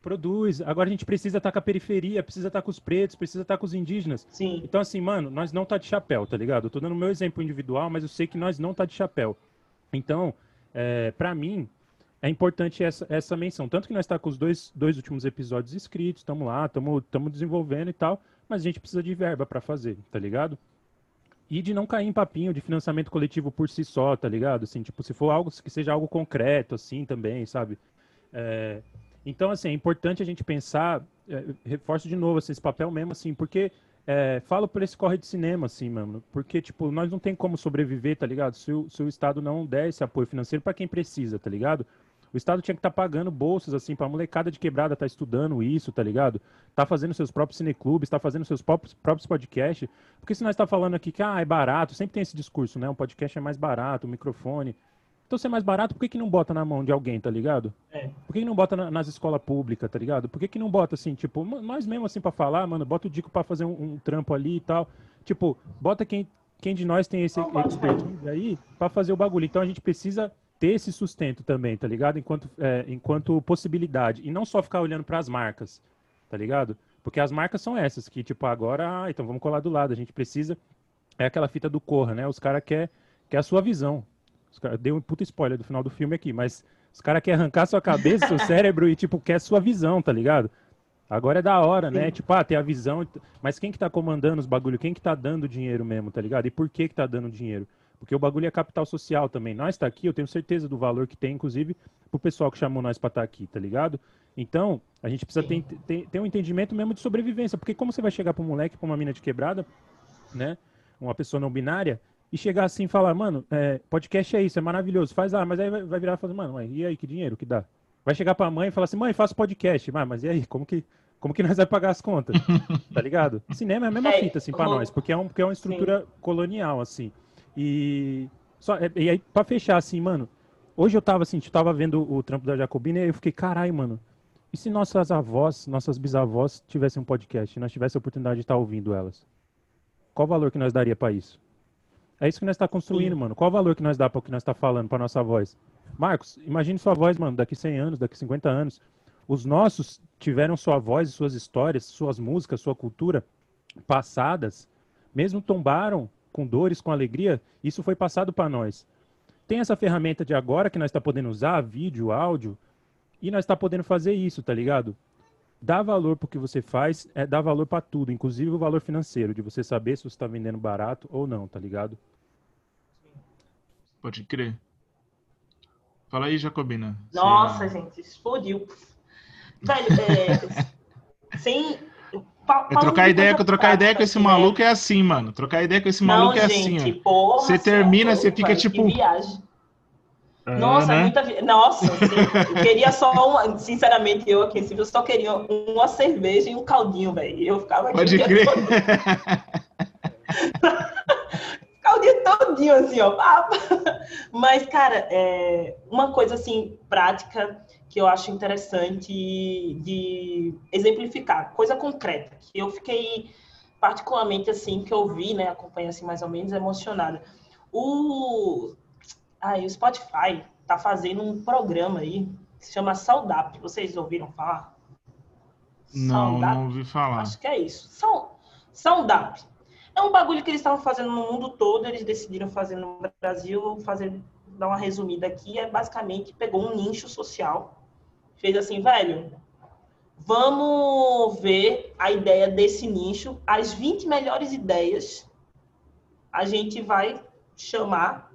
S5: produz. Agora a gente precisa estar com a periferia, precisa estar com os pretos, precisa estar com os indígenas.
S4: Sim.
S5: Então, assim, mano, nós não tá de chapéu, tá ligado? Eu tô dando meu exemplo individual, mas eu sei que nós não tá de chapéu. Então, é, para mim, é importante essa, essa menção. Tanto que nós está com os dois, dois últimos episódios escritos, estamos lá, estamos desenvolvendo e tal, mas a gente precisa de verba para fazer, tá ligado? E de não cair em papinho de financiamento coletivo por si só, tá ligado? Assim, tipo, se for algo que seja algo concreto, assim, também, sabe? É, então, assim, é importante a gente pensar, é, reforço de novo assim, esse papel mesmo, assim, porque é, falo por esse corre de cinema, assim, mano, porque, tipo, nós não tem como sobreviver, tá ligado? Se o, se o Estado não der esse apoio financeiro para quem precisa, tá ligado? O Estado tinha que estar pagando bolsas, assim, pra molecada de quebrada tá estudando isso, tá ligado? Tá fazendo seus próprios cineclubes, tá fazendo seus próprios, próprios podcasts. Porque se nós tá falando aqui que, ah, é barato, sempre tem esse discurso, né? Um podcast é mais barato, o microfone. Então, se é mais barato, por que, que não bota na mão de alguém, tá ligado?
S4: É.
S5: Por que, que não bota na- nas escolas públicas, tá ligado? Por que, que não bota assim, tipo, nós mesmo assim pra falar, mano, bota o Dico pra fazer um, um trampo ali e tal. Tipo, bota quem, quem de nós tem esse expertise aí pra fazer o bagulho. Então a gente precisa ter esse sustento também, tá ligado? Enquanto, é, enquanto possibilidade. E não só ficar olhando pras marcas, tá ligado? Porque as marcas são essas, que tipo, agora, ah, então vamos colar do lado. A gente precisa. É aquela fita do Corra, né? Os caras querem quer a sua visão. Os cara, deu um puta spoiler do final do filme aqui, mas os caras querem arrancar sua cabeça, seu <laughs> cérebro e, tipo, quer sua visão, tá ligado? Agora é da hora, né? Tipo, ah, tem a visão, mas quem que tá comandando os bagulho? Quem que tá dando dinheiro mesmo, tá ligado? E por que que tá dando dinheiro? Porque o bagulho é capital social também. Nós tá aqui, eu tenho certeza do valor que tem, inclusive, pro pessoal que chamou nós pra estar aqui, tá ligado? Então, a gente precisa ter, ter, ter um entendimento mesmo de sobrevivência. Porque como você vai chegar pra um moleque, pra uma mina de quebrada, né? Uma pessoa não binária, e chegar assim e falar, mano, é, podcast é isso, é maravilhoso, faz lá, mas aí vai, vai virar e falar, mano, mas e aí, que dinheiro que dá? Vai chegar pra mãe e falar assim, mãe, faço podcast, mas, mas e aí, como que, como que <laughs> nós vai pagar as contas? <laughs> tá ligado? Cinema é a mesma
S4: É,
S5: fita, assim, pra nós, porque é, um, porque é uma estrutura colonial, assim. E, só, é- e aí, pra fechar, assim, mano, hoje eu tava assim, eu tava vendo o trampo da Jacobina e aí eu fiquei, caralho, mano, e se nossas avós, nossas bisavós tivessem um podcast e nós tivéssemos a oportunidade de estar ouvindo elas? Qual o valor que nós daria pra isso? É isso que nós está construindo, mano. Qual o valor que nós dá para o que nós está falando, para nossa voz? Marcos, imagine sua voz, mano, daqui 100 anos, daqui 50 anos. Os nossos tiveram sua voz, suas histórias, suas músicas, sua cultura passadas, mesmo tombaram com dores, com alegria, isso foi passado para nós. Tem essa ferramenta de agora que nós está podendo usar, vídeo, áudio, e nós está podendo fazer isso, tá ligado? Dá valor pro que você faz, é dar valor para tudo, inclusive o valor financeiro, de você saber se você está vendendo barato ou não, tá ligado?
S3: Pode crer. Fala aí, Jacobina.
S4: Nossa, gente, explodiu. Velho, é, <laughs> sem.
S3: É trocar ideia, com trocar ideia com esse maluco é assim, mano. Trocar ideia com esse maluco
S4: Não,
S3: é
S4: gente,
S3: assim,
S4: porra,
S3: Você termina, você fica tipo.
S4: Que viagem.
S3: É,
S4: Nossa,
S3: né?
S4: muita vi... Nossa, assim, eu queria só uma. Sinceramente, eu aqui, assim, eu só queria uma cerveja e um caldinho, velho. Eu ficava aqui.
S3: Pode crer.
S4: todo. <laughs> Caldinho todinho, assim, ó. Mas, cara, é uma coisa assim, prática que eu acho interessante de exemplificar, coisa concreta, que eu fiquei particularmente assim, que eu vi, né, acompanhei assim mais ou menos emocionada. O Aí o Spotify tá fazendo um programa aí que se chama Saudap. Vocês ouviram falar?
S3: Não,
S4: Saudap?
S3: não ouvi falar.
S4: Acho que é isso. Saudap. É um bagulho que eles estavam fazendo no mundo todo, eles decidiram fazer no Brasil, fazer, dar uma resumida aqui, é basicamente pegou um nicho social, fez assim, velho, vamos ver a ideia desse nicho, as 20 melhores ideias, a gente vai chamar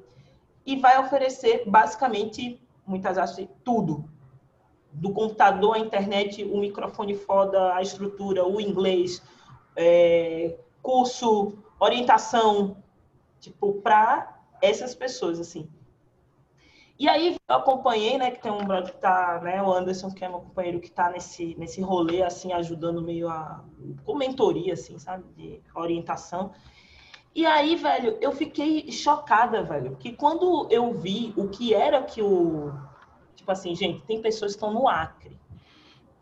S4: e vai oferecer basicamente, muitas aspas, tudo. Do computador, a internet, o microfone foda, a estrutura, o inglês, é, curso, orientação, tipo, para essas pessoas, assim. E aí eu acompanhei, né, que tem um brother que tá, né, o Anderson, que é meu companheiro, que tá nesse, nesse rolê, assim, ajudando meio a, com mentoria, assim, sabe, de orientação. E aí, velho, eu fiquei chocada, velho, que quando eu vi o que era que o, tipo assim, gente, tem pessoas que estão no Acre,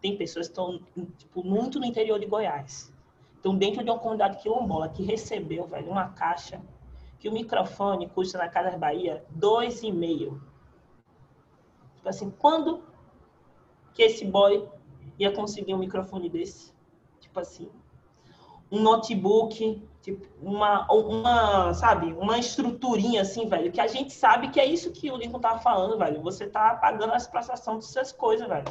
S4: tem pessoas que estão, tipo, muito no interior de Goiás, estão dentro de uma comunidade quilombola que recebeu, velho, uma caixa que o microfone custa na Casa Bahia dois e meio. Tipo assim, quando que esse boy ia conseguir um microfone desse? Tipo assim, um notebook, tipo, uma, uma, sabe, uma estruturinha assim, velho, que a gente sabe que é isso que o Lincoln tava falando, velho. Você tá pagando as prestações dessas coisas, velho.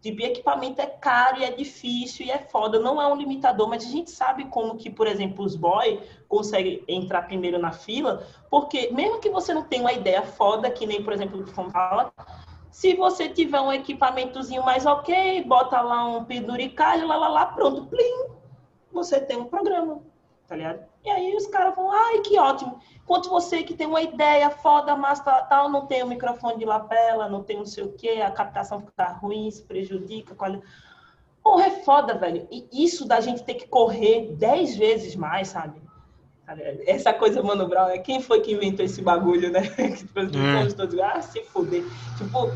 S4: Tipo, equipamento é caro e é difícil e é foda. Não é um limitador, mas a gente sabe como que, por exemplo, os boy conseguem entrar primeiro na fila, porque mesmo que você não tenha uma ideia foda, que nem, por exemplo, o fala, se você tiver um equipamentozinho mais ok, bota lá um penduricalho, lá, lá, lá, pronto, plim, você tem um programa, tá ligado? E aí os caras vão, ai, que ótimo. Enquanto você que tem uma ideia foda, mas tal, tal, não tem o microfone de lapela, não tem não sei o quê, a captação fica ruim, se prejudica. a quali- Porra, é foda, velho. E isso da gente ter que correr dez vezes mais, sabe? Essa coisa, Mano Brown, é quem foi que inventou esse bagulho, né? <laughs> Que
S3: É.
S4: todos, ah, se fuder. Tipo,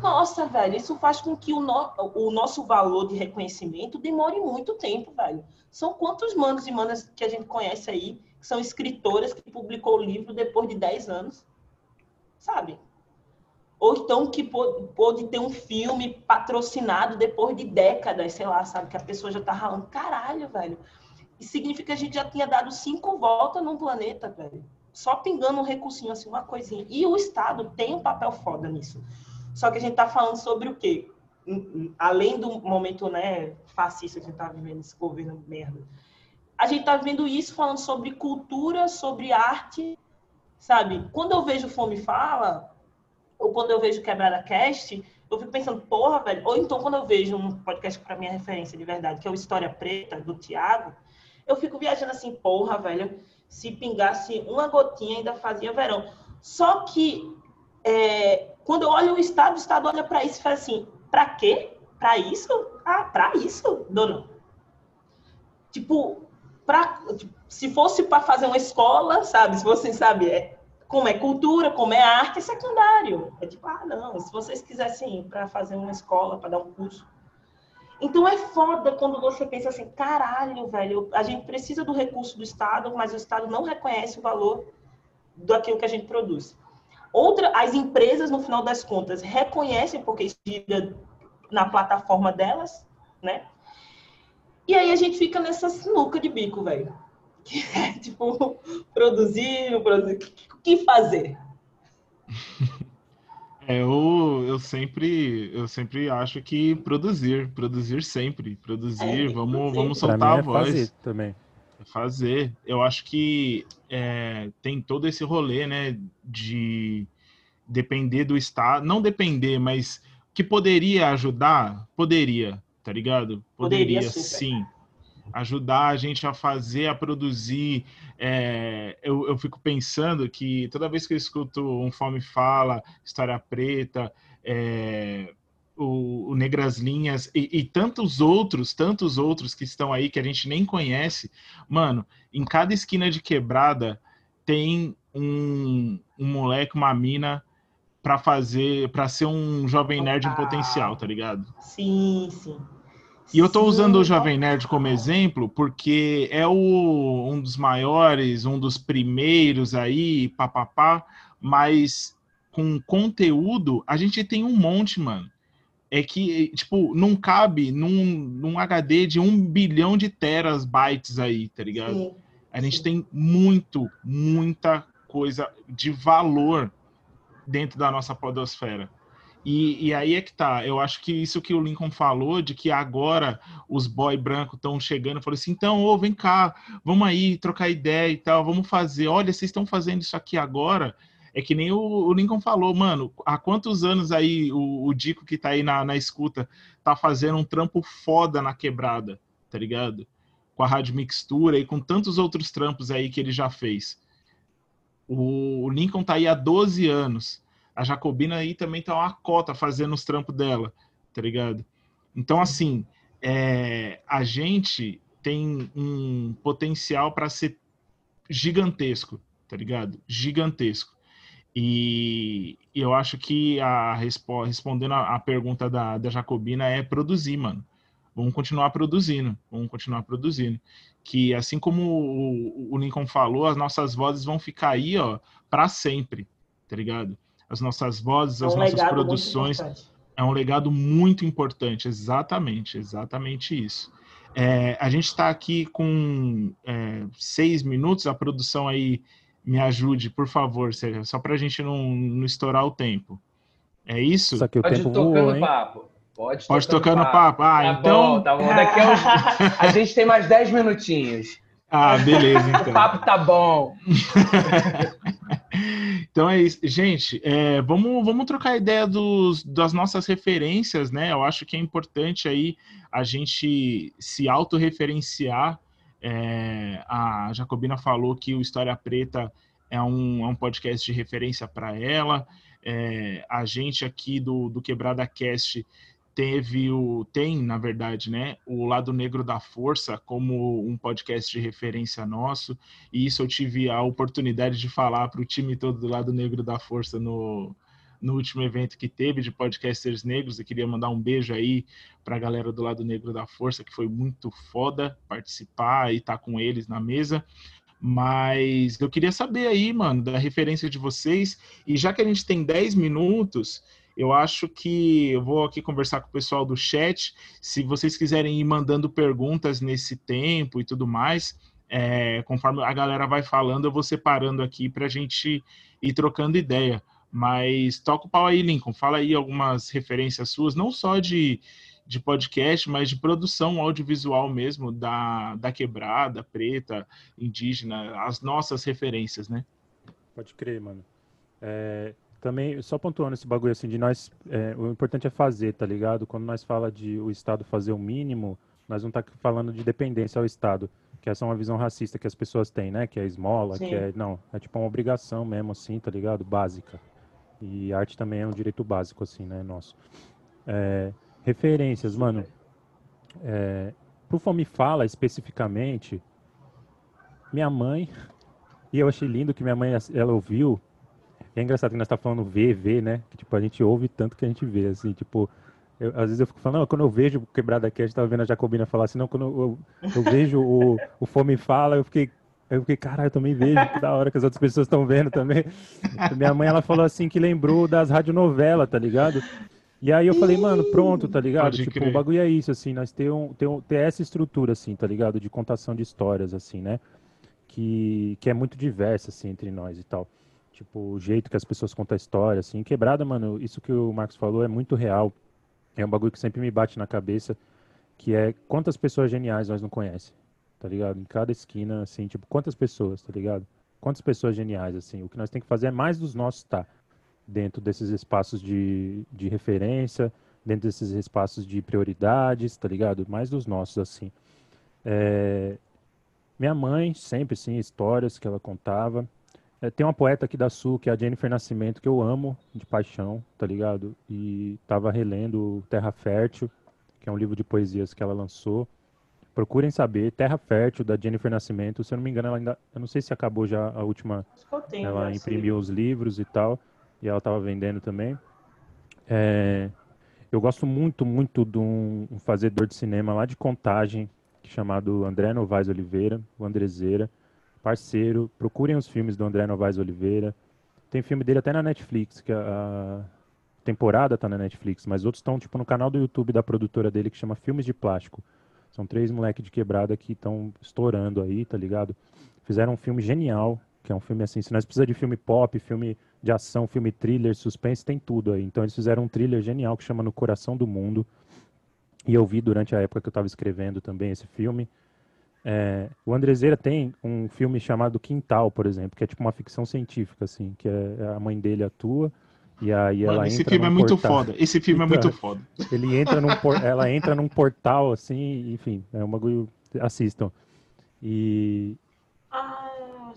S4: nossa, velho, isso faz com que o, no- o nosso valor de reconhecimento demore muito tempo, velho. São quantos manos e manas que a gente conhece aí, que são escritoras que publicou o livro depois de 10 anos, sabe? Ou então que pô- pôde ter um filme patrocinado depois de décadas, sei lá, sabe? Que a pessoa já tá ralando. Caralho, velho. Isso significa que a gente já tinha dado cinco voltas no planeta, velho. Só pingando um recursinho, assim, uma coisinha. E o Estado tem um papel foda nisso. Só que a gente tá falando sobre o quê? Hum, hum, Além do momento, né, fascista que a gente tá vivendo, esse governo merda. A gente tá vendo isso falando sobre cultura, sobre arte, sabe? Quando eu vejo Fome Fala, ou quando eu vejo Quebrada Cast, eu fico pensando, porra, velho. Ou então quando eu vejo um podcast pra mim é referência de verdade, que é o História Preta, do Tiago, eu fico viajando assim, porra, velho. Se pingasse uma gotinha, ainda fazia verão. Só que é, quando eu olho o Estado, o Estado olha pra isso e fala assim, pra quê? Pra isso? Ah, pra isso, dona? Tipo, pra, tipo, se fosse para fazer uma escola, sabe? Se você sabe, é, como é cultura, como é arte, é secundário. É tipo, ah, não, se vocês quisessem ir para fazer uma escola, para dar um curso. Então é foda quando você pensa assim, caralho, velho, a gente precisa do recurso do Estado, mas o Estado não reconhece o valor daquilo que a gente produz. Outra, as empresas, no final das contas, reconhecem porque gira na plataforma delas, né? E aí a gente fica nessa sinuca de bico, velho. <laughs> Que é, tipo, produzir, produzir. O que fazer? <laughs>
S3: É, eu, eu sempre eu sempre acho que produzir, produzir sempre, produzir,
S4: É,
S3: vamos,
S4: produzir.
S3: vamos
S5: Pra
S3: soltar a
S5: é
S3: voz.
S5: fazer também.
S3: É fazer. Eu acho que é, tem todo esse rolê, né, de depender do Estado. Não depender, mas que poderia ajudar? Poderia, tá ligado?
S4: Poderia,
S3: Poderia,
S4: super.
S3: sim. Ajudar a gente a fazer, a produzir. É, eu, eu fico pensando que toda vez que eu escuto um Fome Fala, História Preta, é, o, o Negras Linhas e, e tantos outros, tantos outros que estão aí que a gente nem conhece, mano, em cada esquina de quebrada tem um, um moleque, uma mina para fazer, para ser um jovem nerd em potencial, tá ligado?
S4: Sim, sim.
S3: E eu tô
S4: Sim,
S3: usando o Jovem Nerd como exemplo porque é o, um dos maiores, um dos primeiros aí, papapá, mas com conteúdo a gente tem um monte, mano. É que, tipo, não cabe num, num HD de um bilhão de teras bytes aí, tá ligado?
S4: Sim.
S3: A gente tem muito, muita coisa de valor dentro da nossa podosfera. E, e aí é que tá. Eu acho que isso que o Lincoln falou, de que agora os boy brancos estão chegando, falou assim: então, ô, vem cá, vamos aí trocar ideia e tal, vamos fazer. Olha, vocês estão fazendo isso aqui agora. É que nem o, o Lincoln falou, mano, há quantos anos aí o, o Dico que tá aí na, na escuta tá fazendo um trampo foda na quebrada, tá ligado? Com a Rádio Mixtura e com tantos outros trampos aí que ele já fez. O, o Lincoln tá aí há 12 anos. A Jacobina aí também tá uma cota fazendo os trampos dela, tá ligado? Então, assim, é, a gente tem um potencial para ser gigantesco, tá ligado? Gigantesco. E, e eu acho que a respo- respondendo a, a pergunta da, da Jacobina é produzir, mano. Vamos continuar produzindo, vamos continuar produzindo. Que assim como o, o Lincoln falou, as nossas vozes vão ficar aí, ó, para sempre, tá ligado? As nossas vozes,
S4: É
S3: as
S4: um
S3: nossas produções é um legado muito importante, exatamente, exatamente isso. É, a gente está aqui com é, seis minutos, a produção aí me ajude, por favor, Sérgio, só para a gente não, não estourar o tempo. É isso?
S5: Isso aqui o
S2: Pode
S5: tempo
S2: ir tocando
S5: voou, hein?
S2: papo. Pode,
S3: Pode tocar no papo. Ah,
S2: tá
S3: então.
S2: Bom, tá bom. Daqui a, uns... <laughs> a gente tem mais 10 minutinhos.
S3: Ah, beleza, então. <laughs>
S2: O papo tá bom. <laughs>
S3: Então é isso. Gente, é, vamos, vamos trocar ideia dos, das nossas referências, né? Eu acho que é importante aí a gente se autorreferenciar. É, a Jacobina falou que o História Preta é um, é um podcast de referência para ela. É, a gente aqui do, do Quebrada Cast teve o tem na verdade né o lado negro da força como um podcast de referência nosso e isso eu tive a oportunidade de falar para o time todo do lado negro da força no, no último evento que teve de podcasters negros eu queria mandar um beijo aí para a galera do lado negro da força que foi muito foda participar e estar com eles na mesa mas eu queria saber aí, mano, da referência de vocês. E já que a gente tem 10 minutos, eu acho que eu vou aqui conversar com o pessoal do chat. Se vocês quiserem ir mandando perguntas nesse tempo e tudo mais, é, conforme a galera vai falando, eu vou separando aqui para a gente ir trocando ideia. Mas toca o pau aí, Lincoln. Fala aí algumas referências suas, não só de, de podcast, mas de produção audiovisual mesmo, da, da quebrada, preta, indígena, as nossas referências, né?
S5: Pode crer, mano. É, também, só pontuando esse bagulho assim, de nós, é, o importante é fazer, tá ligado? Quando nós fala de o Estado fazer o mínimo, nós não tá falando de dependência ao Estado, que essa é uma visão racista que as pessoas têm, né? Que é esmola,
S4: Sim.
S5: que é, não, é tipo uma obrigação mesmo, assim, tá ligado? Básica. E arte também é um direito básico, assim, né, nosso. É, referências, mano. É, pro Fome Fala, especificamente, minha mãe, <laughs> e eu achei lindo que minha mãe, ela ouviu, e é engraçado que nós tá falando ver, ver, né? Que, tipo, a gente ouve tanto que a gente vê, assim, tipo... eu- às vezes eu fico falando, não, quando eu vejo o Quebrada Cast, gente tava vendo a Jacobina falar assim, não, quando eu, eu vejo o, o Fome Fala, eu fiquei... Eu fiquei, caralho, eu também vejo, que da hora que as outras pessoas estão vendo também. Minha mãe, ela falou assim que lembrou das radionovelas, tá ligado? E aí eu falei, mano, pronto, tá ligado?
S3: Pode
S5: Tipo,
S3: crer.
S5: o bagulho é isso, assim, nós ter, um, ter, um, ter essa estrutura, assim, tá ligado? De contação de histórias, assim, né? Que, que é muito diversa, assim, entre nós e tal. Tipo, o jeito que as pessoas contam a história, assim. Quebrada, mano, isso que o Marcos falou é muito real. É um bagulho que sempre me bate na cabeça, que é quantas pessoas geniais nós não conhecemos, tá ligado? Em cada esquina, assim, tipo, quantas pessoas, tá ligado? Quantas pessoas geniais, assim. O que nós temos que fazer é mais dos nossos tá dentro desses espaços de, de referência, dentro desses espaços de prioridades, tá ligado? Mais dos nossos, assim. É... Minha mãe, sempre, sim, histórias que ela contava. É, tem uma poeta aqui da Sul, que é a Jennifer Nascimento, que eu amo de paixão, tá ligado? E tava relendo Terra Fértil, que é um livro de poesias que ela lançou. Procurem saber, Terra Fértil, da Jennifer Nascimento. Se eu não me engano, ela ainda. Eu não sei se acabou já a última.
S4: tenho,
S5: ela imprimiu os livros e tal. E ela estava vendendo também. É, eu gosto muito, muito de um, um fazedor de cinema lá de contagem, chamado André Novaes Oliveira, o Andrezeira, parceiro. Procurem os filmes do André Novaes Oliveira. Tem filme dele até na Netflix, que a, temporada tá na Netflix, mas outros estão tipo no canal do YouTube da produtora dele que chama Filmes de Plástico. São três moleques de quebrada que estão estourando aí, tá ligado? Fizeram um filme genial, que é um filme assim, se nós precisamos de filme pop, filme de ação, filme thriller, suspense, tem tudo aí. Então eles fizeram um thriller genial que chama No Coração do Mundo. E eu vi durante a época que eu estava escrevendo também esse filme. É, o Andrezeira tem um filme chamado Quintal, por exemplo, que é tipo uma ficção científica, assim, que é a mãe dele atua e aí
S3: Mano,
S5: ela
S3: esse
S5: entra
S3: filme é muito
S5: portal.
S3: foda. Esse filme é
S5: Então,
S3: muito foda. <laughs>
S5: Ele entra num por- ela entra num portal assim, enfim, é um bagulho, assistam. E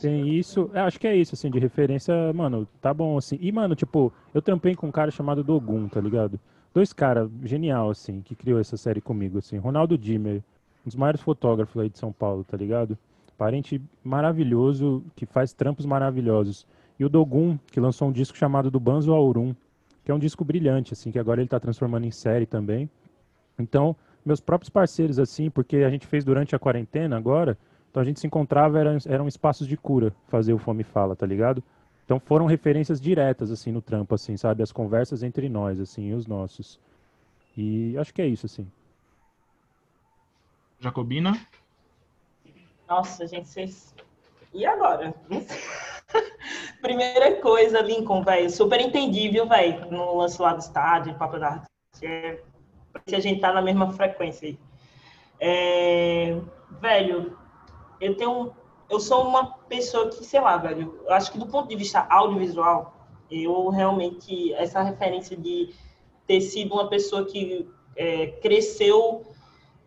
S5: tem isso, é, acho que é isso assim de referência, mano, tá bom assim. E mano, tipo, eu trampei com um cara chamado Dogun, tá ligado? Dois caras genial assim, que criou essa série comigo assim. Ronaldo Dimmer, um dos maiores fotógrafos aí de São Paulo, tá ligado? Parente maravilhoso que faz trampos maravilhosos. E o Dogun, que lançou um disco chamado Do Banzo Aurum, que é um disco brilhante, assim, que agora ele está transformando em série também. Então, meus próprios parceiros, assim, porque a gente fez durante a quarentena agora, então a gente se encontrava, eram, eram espaços de cura, fazer o Fome Fala, tá ligado? Então foram referências diretas, assim, no trampo, assim, sabe? As conversas entre nós, assim, e os nossos. E acho que é isso, assim.
S3: Jacobina?
S4: Nossa, gente, vocês. E agora? <laughs> Primeira coisa, Lincoln, velho, super entendível, velho, no lance lá do estádio, papo da arte. É, se a gente tá na mesma frequência aí. É, velho, eu tenho. Eu sou uma pessoa que, sei lá, velho, eu acho que do ponto de vista audiovisual, eu realmente. Essa referência de ter sido uma pessoa que é, cresceu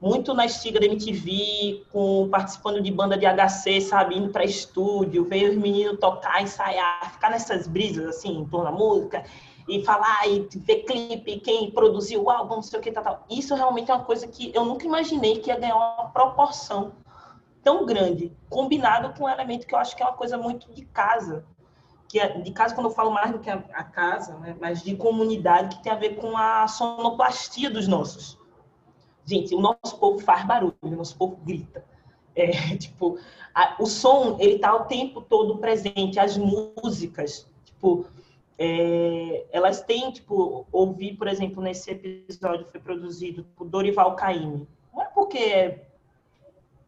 S4: muito na estiga da MTV, com, participando de banda de HC, sabe? Indo para estúdio, ver os meninos tocar, ensaiar, ficar nessas brisas, assim, em torno da música, e falar, e ver clipe, quem produziu o álbum, não sei o que, tal, tal. Isso realmente é uma coisa que eu nunca imaginei que ia ganhar uma proporção tão grande, combinado com um elemento que eu acho que é uma coisa muito de casa, que é, de casa quando eu falo mais do que a, a casa, né? mas de comunidade, que tem a ver com a sonoplastia dos nossos. Gente, o nosso povo faz barulho, o nosso povo grita. É, <laughs> tipo, a- o som, ele tá o tempo todo presente, as músicas, tipo, é, elas têm, tipo, ouvir, por exemplo, nesse episódio foi produzido por Dorival Caymmi. Não é porque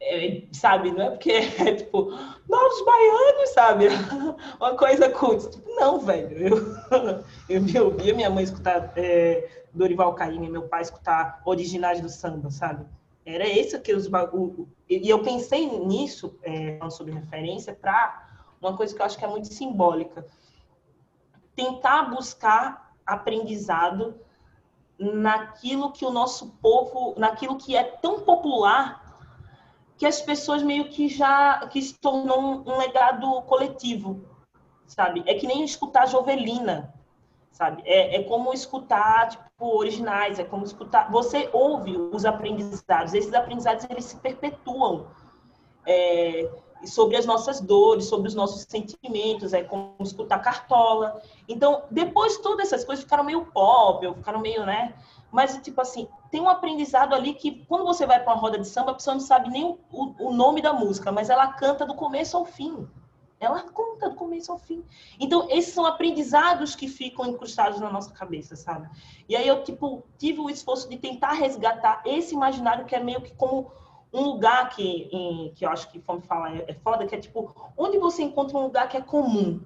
S4: é, sabe, não é porque <laughs> é, tipo, novos baianos, sabe? <laughs> Uma coisa culta. Tipo, não, velho. Eu, <laughs> eu ouvia minha mãe escutar é, Dorival Caymmi, meu pai escutar originais do samba, sabe? Era esse que os ba- o- o- e e eu pensei nisso, é, falando sobre referência, para uma coisa que eu acho que é muito simbólica. Tentar buscar aprendizado naquilo que o nosso povo, naquilo que é tão popular que as pessoas meio que já que se tornou um, legado coletivo, sabe? É que nem escutar Jovelina, sabe? É, é como escutar tipo originais, é como escutar. Você ouve os aprendizados, esses aprendizados eles se perpetuam é, sobre as nossas dores, sobre os nossos sentimentos, é como escutar Cartola. Então, depois todas essas coisas ficaram meio pop, ficaram meio, né? Mas, tipo assim, tem um aprendizado ali que, quando você vai para uma roda de samba, a pessoa não sabe nem o, o, nome da música, mas ela canta do começo ao fim. Ela conta do começo ao fim. Então, esses são aprendizados que ficam incrustados na nossa cabeça, sabe? E aí eu, tipo, tive o esforço de tentar resgatar esse imaginário que é meio que como um lugar que, em- que eu acho que Fome Fala é, é foda, que é tipo, onde você encontra um lugar que é comum.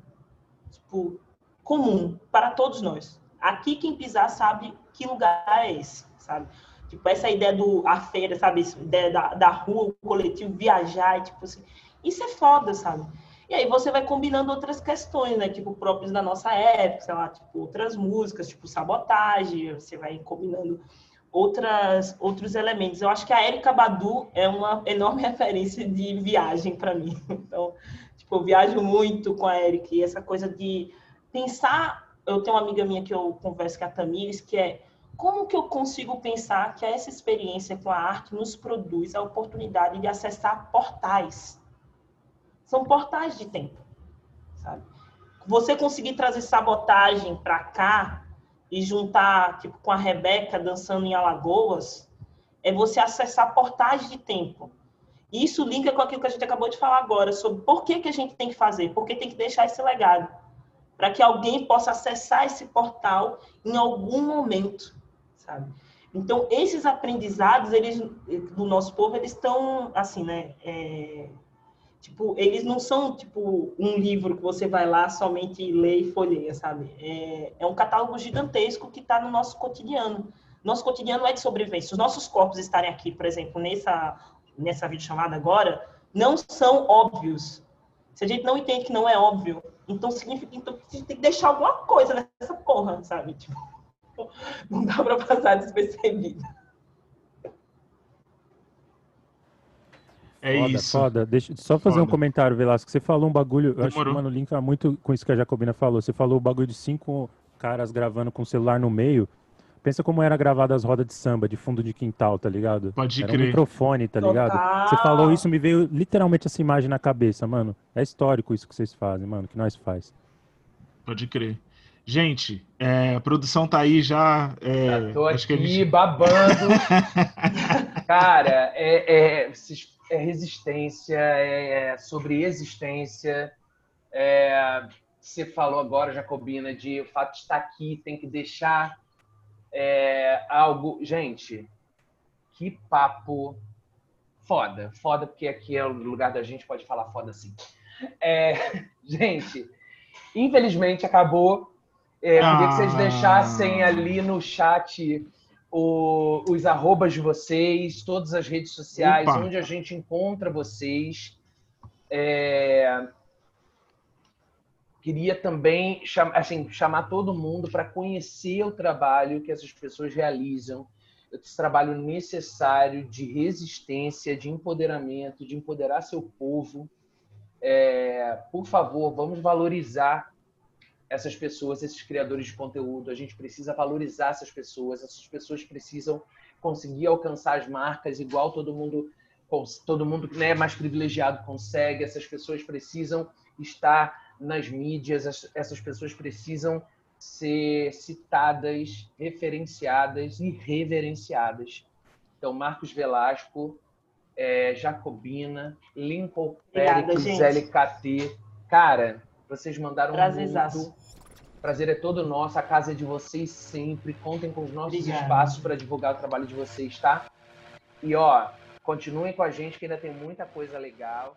S4: Tipo, comum para todos nós. Aqui quem pisar sabe que lugar é esse, sabe? Tipo, essa ideia do a feira, sabe? Ideia da, da rua, o coletivo, viajar, tipo assim. Isso é foda, sabe? E aí você vai combinando outras questões, né? Tipo, próprios da nossa época, sei lá, tipo, outras músicas, tipo, sabotagem, você vai combinando outras, outros elementos. Eu acho que a Erika Badu é uma enorme <laughs> referência de viagem para mim. Então, tipo, eu viajo muito com a Erika e essa coisa de pensar. Eu tenho uma amiga minha que eu converso com a Tamires, que é como que eu consigo pensar que essa experiência com a arte nos produz a oportunidade de acessar portais? São portais de tempo, sabe? Você conseguir trazer sabotagem para cá e juntar tipo com a Rebeca dançando em Alagoas, é você acessar portais de tempo. E isso liga com aquilo que a gente acabou de falar agora sobre por que, que a gente tem que fazer, por que tem que deixar esse legado, para que alguém possa acessar esse portal em algum momento sabe? Então, esses aprendizados, eles, do nosso povo, eles estão, assim, né? É, tipo, eles não são, tipo, um livro que você vai lá somente lê e folheia, sabe? É, é um catálogo gigantesco que está no nosso cotidiano. Nosso cotidiano é de sobrevivência. Os nossos corpos estarem aqui, por exemplo, nessa, nessa videochamada agora, não são óbvios. Se a gente não entende que não é óbvio, então significa então, que a gente tem que deixar alguma coisa nessa porra, sabe? Tipo, <laughs> não dá para passar despercebido.
S3: É
S5: foda,
S3: isso.
S5: Foda. Deixa só fazer
S3: Foda.
S5: um comentário, Velasco. Você falou um bagulho, eu acho que, mano, linka muito com isso que a Jacobina falou. Você falou o bagulho de cinco caras gravando com o celular no meio. Pensa como era gravada as rodas de samba de fundo de quintal, tá ligado?
S3: Pode
S5: era
S3: crer.
S5: um microfone, tá ligado?
S4: Total.
S5: Você falou isso, me veio literalmente essa imagem na cabeça, mano. É histórico isso que vocês fazem, mano, que nós faz.
S3: Pode crer. Gente, é, a produção tá aí já. é,
S2: Tô
S3: acho que a
S2: aqui
S3: gente-
S2: babando. <laughs> Cara, é, é- é resistência, é, é sobre existência. É, você falou agora, Jacobina, de o fato de estar aqui tem que deixar é, algo. Gente, que papo foda. Foda, porque aqui é o lugar da gente, pode falar foda assim. É, <laughs> gente, infelizmente acabou. É, queria que vocês
S3: Ah.
S2: deixassem ali no chat o- os arrobas de vocês, todas as redes sociais,
S3: Opa.
S2: onde a gente encontra vocês. É, Queria também assim, chamar todo mundo para conhecer o trabalho que essas pessoas realizam, esse trabalho necessário de resistência, de empoderamento, de empoderar seu povo. É, por favor, vamos valorizar essas pessoas, esses criadores de conteúdo. A gente precisa valorizar essas pessoas. Essas pessoas precisam conseguir alcançar as marcas igual todo mundo, todo mundo né, mais privilegiado consegue. Essas pessoas precisam estar nas mídias. as- Essas pessoas precisam ser citadas, referenciadas e reverenciadas. Então, Marcos Velasco, é, Jacobina, Lincoln
S4: gente.
S2: LKT. Cara, vocês mandaram
S4: Prazerzaço.
S2: muito. O prazer é todo nosso, a casa é de vocês sempre. Contem com os nossos espaços para divulgar o trabalho de vocês, tá? E ó, continuem com a gente que ainda tem muita coisa legal.